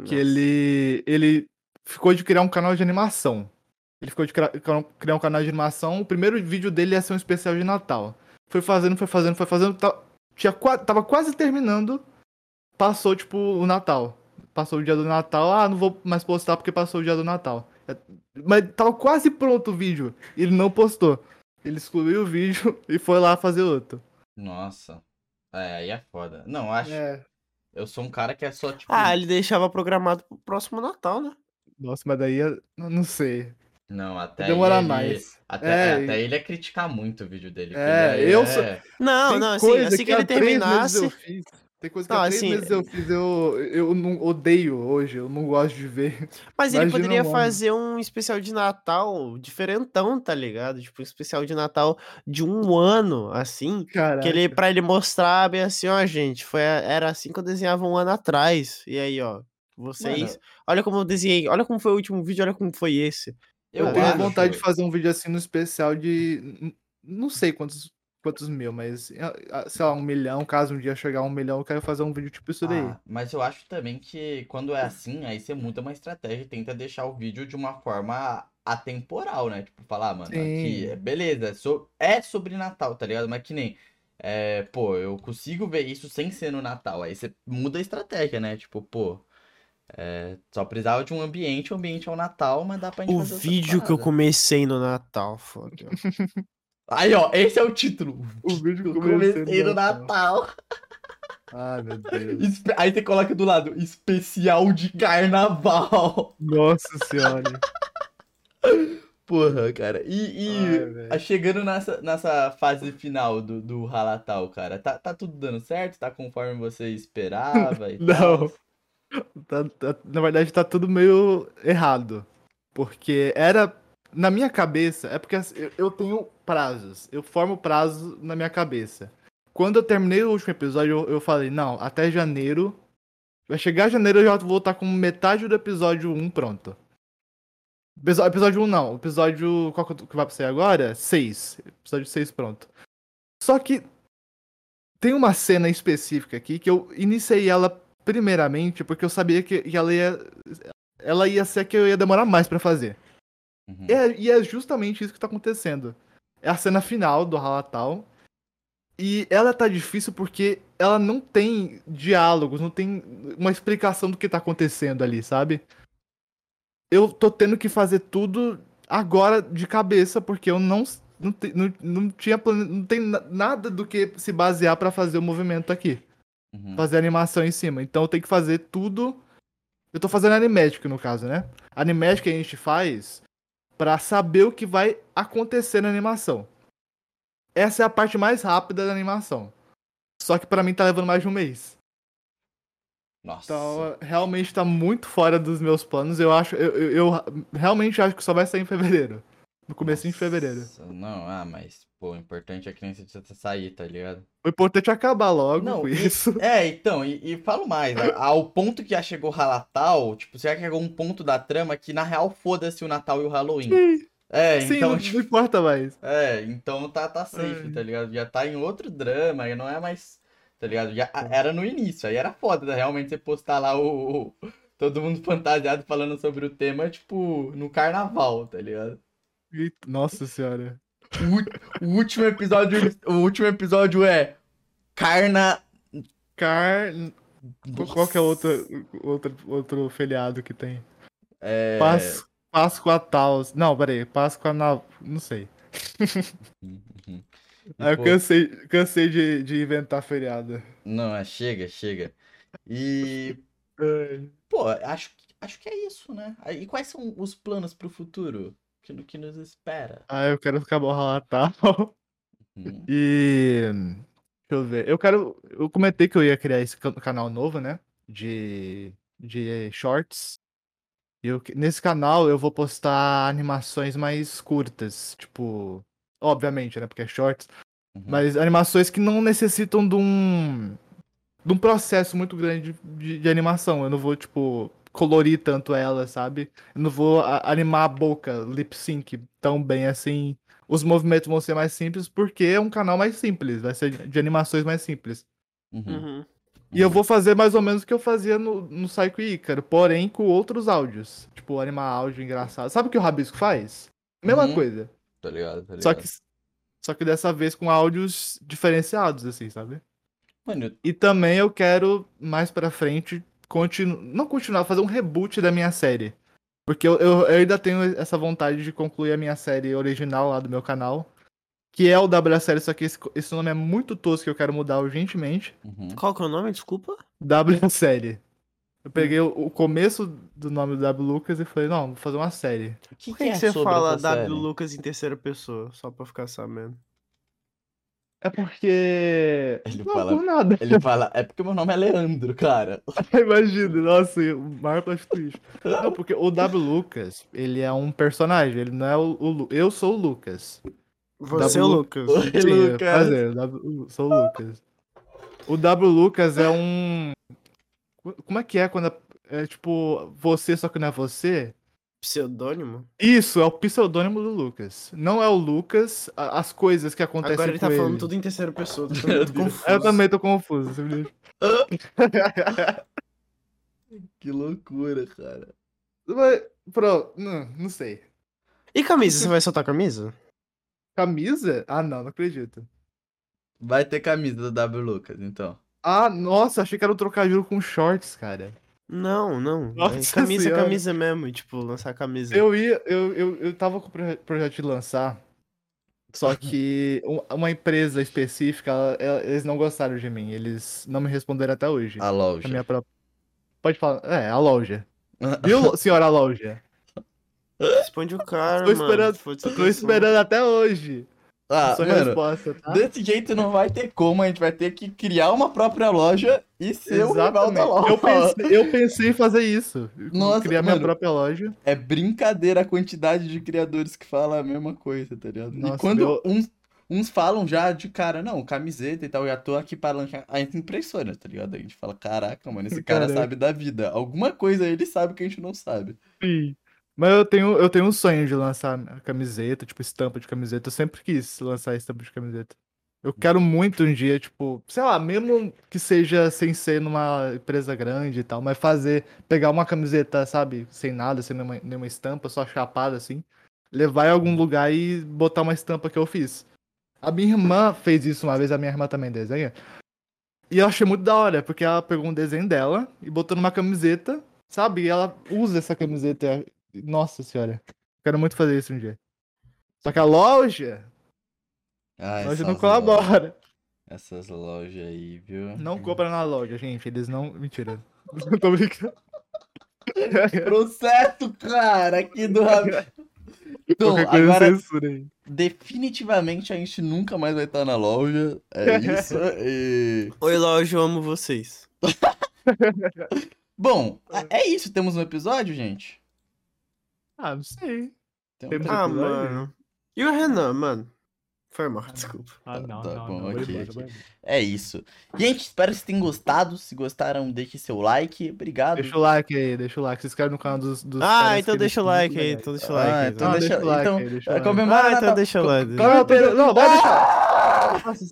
que Nossa. ele. ele ficou de criar um canal de animação. Ele ficou de criar, criar um canal de animação. O primeiro vídeo dele ia ser um especial de Natal. Foi fazendo, foi fazendo, foi fazendo. tá- tinha, tava quase terminando. Passou, tipo, o Natal. Passou o dia do Natal. Ah, não vou mais postar porque passou o dia do Natal. É, Mas tava quase pronto o vídeo. Ele não postou. Ele excluiu o vídeo e foi lá fazer outro. Nossa. É, aí é foda. Não, eu acho. É. Eu sou um cara que é só, tipo. Ah, ele deixava programado pro próximo Natal, né? Nossa, mas daí eu não não sei. Não, até Demorar ele, mais. Até, É, até ele é criticar muito o vídeo dele. É, eu sou- Não, Tem não, assim, assim que, há ele terminasse. eu fiz. Tem coisa que Não, há três assim, meses eu fiz, eu, eu não odeio hoje, eu não gosto de ver. Mas ele Imagina poderia um fazer um especial de Natal diferentão, tá ligado? Tipo, um especial de Natal de um ano, assim. Cara, Que ele, pra ele mostrar bem assim, ó, gente, foi, era assim que eu desenhava um ano atrás. E aí, ó, vocês. Mano, Olha como eu desenhei, olha como foi o último vídeo, olha como foi esse. Eu, eu tenho acho- vontade de fazer um vídeo assim no especial de. Não sei quantos, quantos mil, mas ah, sei lá, um milhão. Caso um dia chegar a um milhão, eu quero fazer um vídeo tipo isso daí. Ah, mas eu acho também que quando é assim, aí você muda uma estratégia e tenta deixar o vídeo de uma forma atemporal, né? Tipo, falar, ah, mano, aqui, Sim. é- beleza, é, so- é sobre Natal, tá ligado? Mas que nem, é, pô, eu consigo ver isso sem ser no Natal. Aí você muda a estratégia, né? Tipo, pô, é, só precisava de um ambiente, o ambiente é o Natal, mas dá pra gente O vídeo que eu comecei no Natal, foda. Aí, ó, esse é o título. O vídeo que Eu comecei comecei no Natal. Ai, meu Deus. Aí você coloca do lado, especial de carnaval. Nossa senhora. Porra, cara. E, e Ai, ah, chegando nessa, nessa fase final do, do Halatal, cara, tá, tá tudo dando certo? Tá conforme você esperava e Não. tal? Tá- tá- na verdade, tá tudo meio errado. Porque era. Na minha cabeça, é porque assim, eu, eu tenho prazos. Eu formo prazo na minha cabeça. Quando eu terminei o último episódio, eu, eu falei, não, até janeiro. Vai chegar janeiro, eu já vou estar com metade do episódio 1 pronto. Episódio 1 não, episódio. Qual que vai pra sair agora? 6. Episódio 6 pronto. Só que tem uma cena específica aqui que eu iniciei ela primeiramente porque eu sabia que que ela ia. Ela ia ser a que eu ia demorar mais pra fazer. Uhum. E é, e é justamente isso que tá acontecendo. É a cena final do Halatal. E ela tá difícil porque ela não tem diálogos, não tem uma explicação do que tá acontecendo ali, sabe? Eu tô tendo que fazer tudo agora de cabeça, porque eu não, não, não, não tinha plane... não tem na- nada do que se basear pra fazer o movimento aqui Uhum. fazer animação em cima. Então eu tenho que fazer tudo. Eu tô fazendo animética no caso, né? Animética a gente faz pra saber o que vai acontecer na animação. Essa é a parte mais rápida da animação. Só que pra mim tá levando mais de um mês. Nossa. Então, realmente tá muito fora dos meus planos. Eu acho, eu, eu- eu realmente acho que só vai sair em fevereiro. No começo de fevereiro. Não, ah, mas, pô, o importante é que nem você precisa sair, tá ligado? O importante é acabar logo Não, com e- isso. É, então, e, e falo mais, a- ao ponto que já chegou o Halatal, tipo, você já chegou um ponto da trama que, na real, foda-se o Natal e o Halloween. Sim, É, sim, então, não, tipo, não importa mais. é, então tá, tá safe, Ai. tá ligado? Já tá em outro drama, e não é mais, tá ligado? Já era no início, aí era foda, né? realmente, você postar lá o, todo mundo fantasiado falando sobre o tema, tipo, no carnaval, tá ligado? Nossa senhora. O, último episódio, o último episódio é Carna... Car... Qual que é outro, outro, outro feriado que tem? É... Pás... Páscoa Taus. Não, peraí. Páscoa na. Não sei. Uhum. Aí eu cansei, cansei de, de inventar feriado. Não, é, chega, chega. E, pô, acho, que- acho que é isso, né? E quais são os planos pro futuro? Que, no- que nos espera? Ah, eu quero acabar o Natal. Hum, E. Deixa eu ver. Eu quero. Eu comentei que eu ia criar esse can- canal novo, né? De. De shorts. E eu, nesse canal eu vou postar animações mais curtas. Tipo. Obviamente, né? Porque é shorts. uhum. Mas animações que não necessitam de um. de um processo muito grande de, de animação. Eu não vou, tipo, colorir tanto ela, sabe? Eu não vou animar a boca, lip sync tão bem assim. Os movimentos vão ser mais simples porque é um canal mais simples, vai ser de animações mais simples. Uhum, Uhum. E eu vou fazer mais ou menos o que eu fazia no, no Psycho Ícaro, porém com outros áudios. Tipo, animar áudio engraçado. Sabe o que o Rabisco faz? Mesma Uhum. coisa. Tá ligado, tá ligado. Só que, só que dessa vez com áudios diferenciados, assim, sabe? Mano, E também eu quero, mais pra frente, continu... não continuar, fazer um reboot da minha série. Porque eu, eu- eu ainda tenho essa vontade de concluir a minha série original lá do meu canal. Que é o W série, só que esse, esse nome é muito tosco que eu quero mudar urgentemente. uhum. Qual que é o nome? Desculpa. W série. Eu peguei o, o começo do nome do W Lucas e falei, não, vou fazer uma série. O que, Por que que, é que você sobre fala W série? Lucas em terceira pessoa? Só pra ficar sabendo. É porque. Ele não, fala- por nada. Ele fala, é porque meu nome é Leandro, cara. Imagina, nossa, o maior plot twist. Não, porque o W Lucas, ele é um personagem, ele não é o, o Lu- Eu sou o Lucas. Você, W- Lucas. Oi, Sim, Lucas. prazer, o W- sou o Lucas. O W Lucas é um. Como é que é quando é, é tipo você, só que não é você? Pseudônimo? Isso, é o pseudônimo do Lucas. Não é o Lucas, a- as coisas que acontecem Agora ele tá falando ele. tudo em terceira pessoa. Tô Meu muito Deus. confuso. Eu também tô confuso. Que loucura, cara. Mas, Pronto, não, não sei. E camisa? Você vai soltar camisa? Camisa? Ah, não, não acredito. Vai ter camisa do W Lucas, então. Ah, nossa, achei que era um trocadilho com shorts, cara. Não, não. É Nossa camisa, Senhora. camisa mesmo. Tipo, lançar camisa. Eu ia, eu, eu, eu tava com o proje- projeto de lançar Só que um- uma empresa específica, ela- ela- eles não gostaram de mim. Eles não me responderam até hoje. A A loja. minha própria. Pode falar. É, a loja. Viu, senhora loja? Responde o cara, Tô mano. esperando- Tô esperando até hoje. Ah, Sua mano, resposta, tá? desse jeito não vai ter como, a gente vai ter que criar uma própria loja e ser o rival da Exatamente. loja. Eu pensei, eu pensei em fazer isso. Nossa, criar minha mano. própria loja. É brincadeira a quantidade de criadores que falam a mesma coisa, tá ligado? e Nossa, quando meu- uns, uns falam já de cara, não, camiseta e tal, já tô aqui para lanchar a impressora, tá ligado? A gente fala, caraca, mano, esse cara Caraca. sabe da vida. Alguma coisa ele sabe que a gente não sabe. Sim. Mas eu tenho, eu tenho um sonho de lançar a camiseta, tipo, estampa de camiseta. Eu sempre quis lançar estampa de camiseta. Eu quero muito um dia, tipo, sei lá, mesmo que seja sem ser numa empresa grande e tal, mas fazer, pegar uma camiseta, sabe, sem nada, sem nenhuma, nenhuma estampa, só chapada assim, levar em algum lugar e botar uma estampa que eu fiz. A minha irmã fez isso uma vez, a minha irmã também desenha. E eu achei muito da hora, porque ela pegou um desenho dela e botou numa camiseta, sabe? E ela usa essa camiseta. Nossa senhora. Quero muito fazer isso um dia. Só que a loja, Ah, a loja essas não colabora. lojas- essas lojas aí, viu? Não compra na loja, gente. Eles não. Mentira. Não tô brincando. Processo, cara, aqui do. Então, agora definitivamente a gente nunca mais vai estar na loja. É isso. E... Oi, loja, eu amo vocês. Bom, é- é isso. Temos um episódio, gente? Ah, não sei. Tem um Temos Ah, episódio? mano. E o Renan, mano? Foi mal, desculpa. Ah, Tá- não, tá não, bom, não. Vai vai. É isso. Gente, espero que vocês tenham gostado. Se gostaram, deixe seu like. Obrigado. Deixa o like aí, deixa o like. Se inscreve no canal dos. dos Ah, então deixa o like aí, então deixa o Ah, like aí. então Ah, deixa, deixa o like então, aí, deixa o like. comemora Ah, então deixa o like. Não, eu tô- comemora- não, deixar. Ah! Nossa,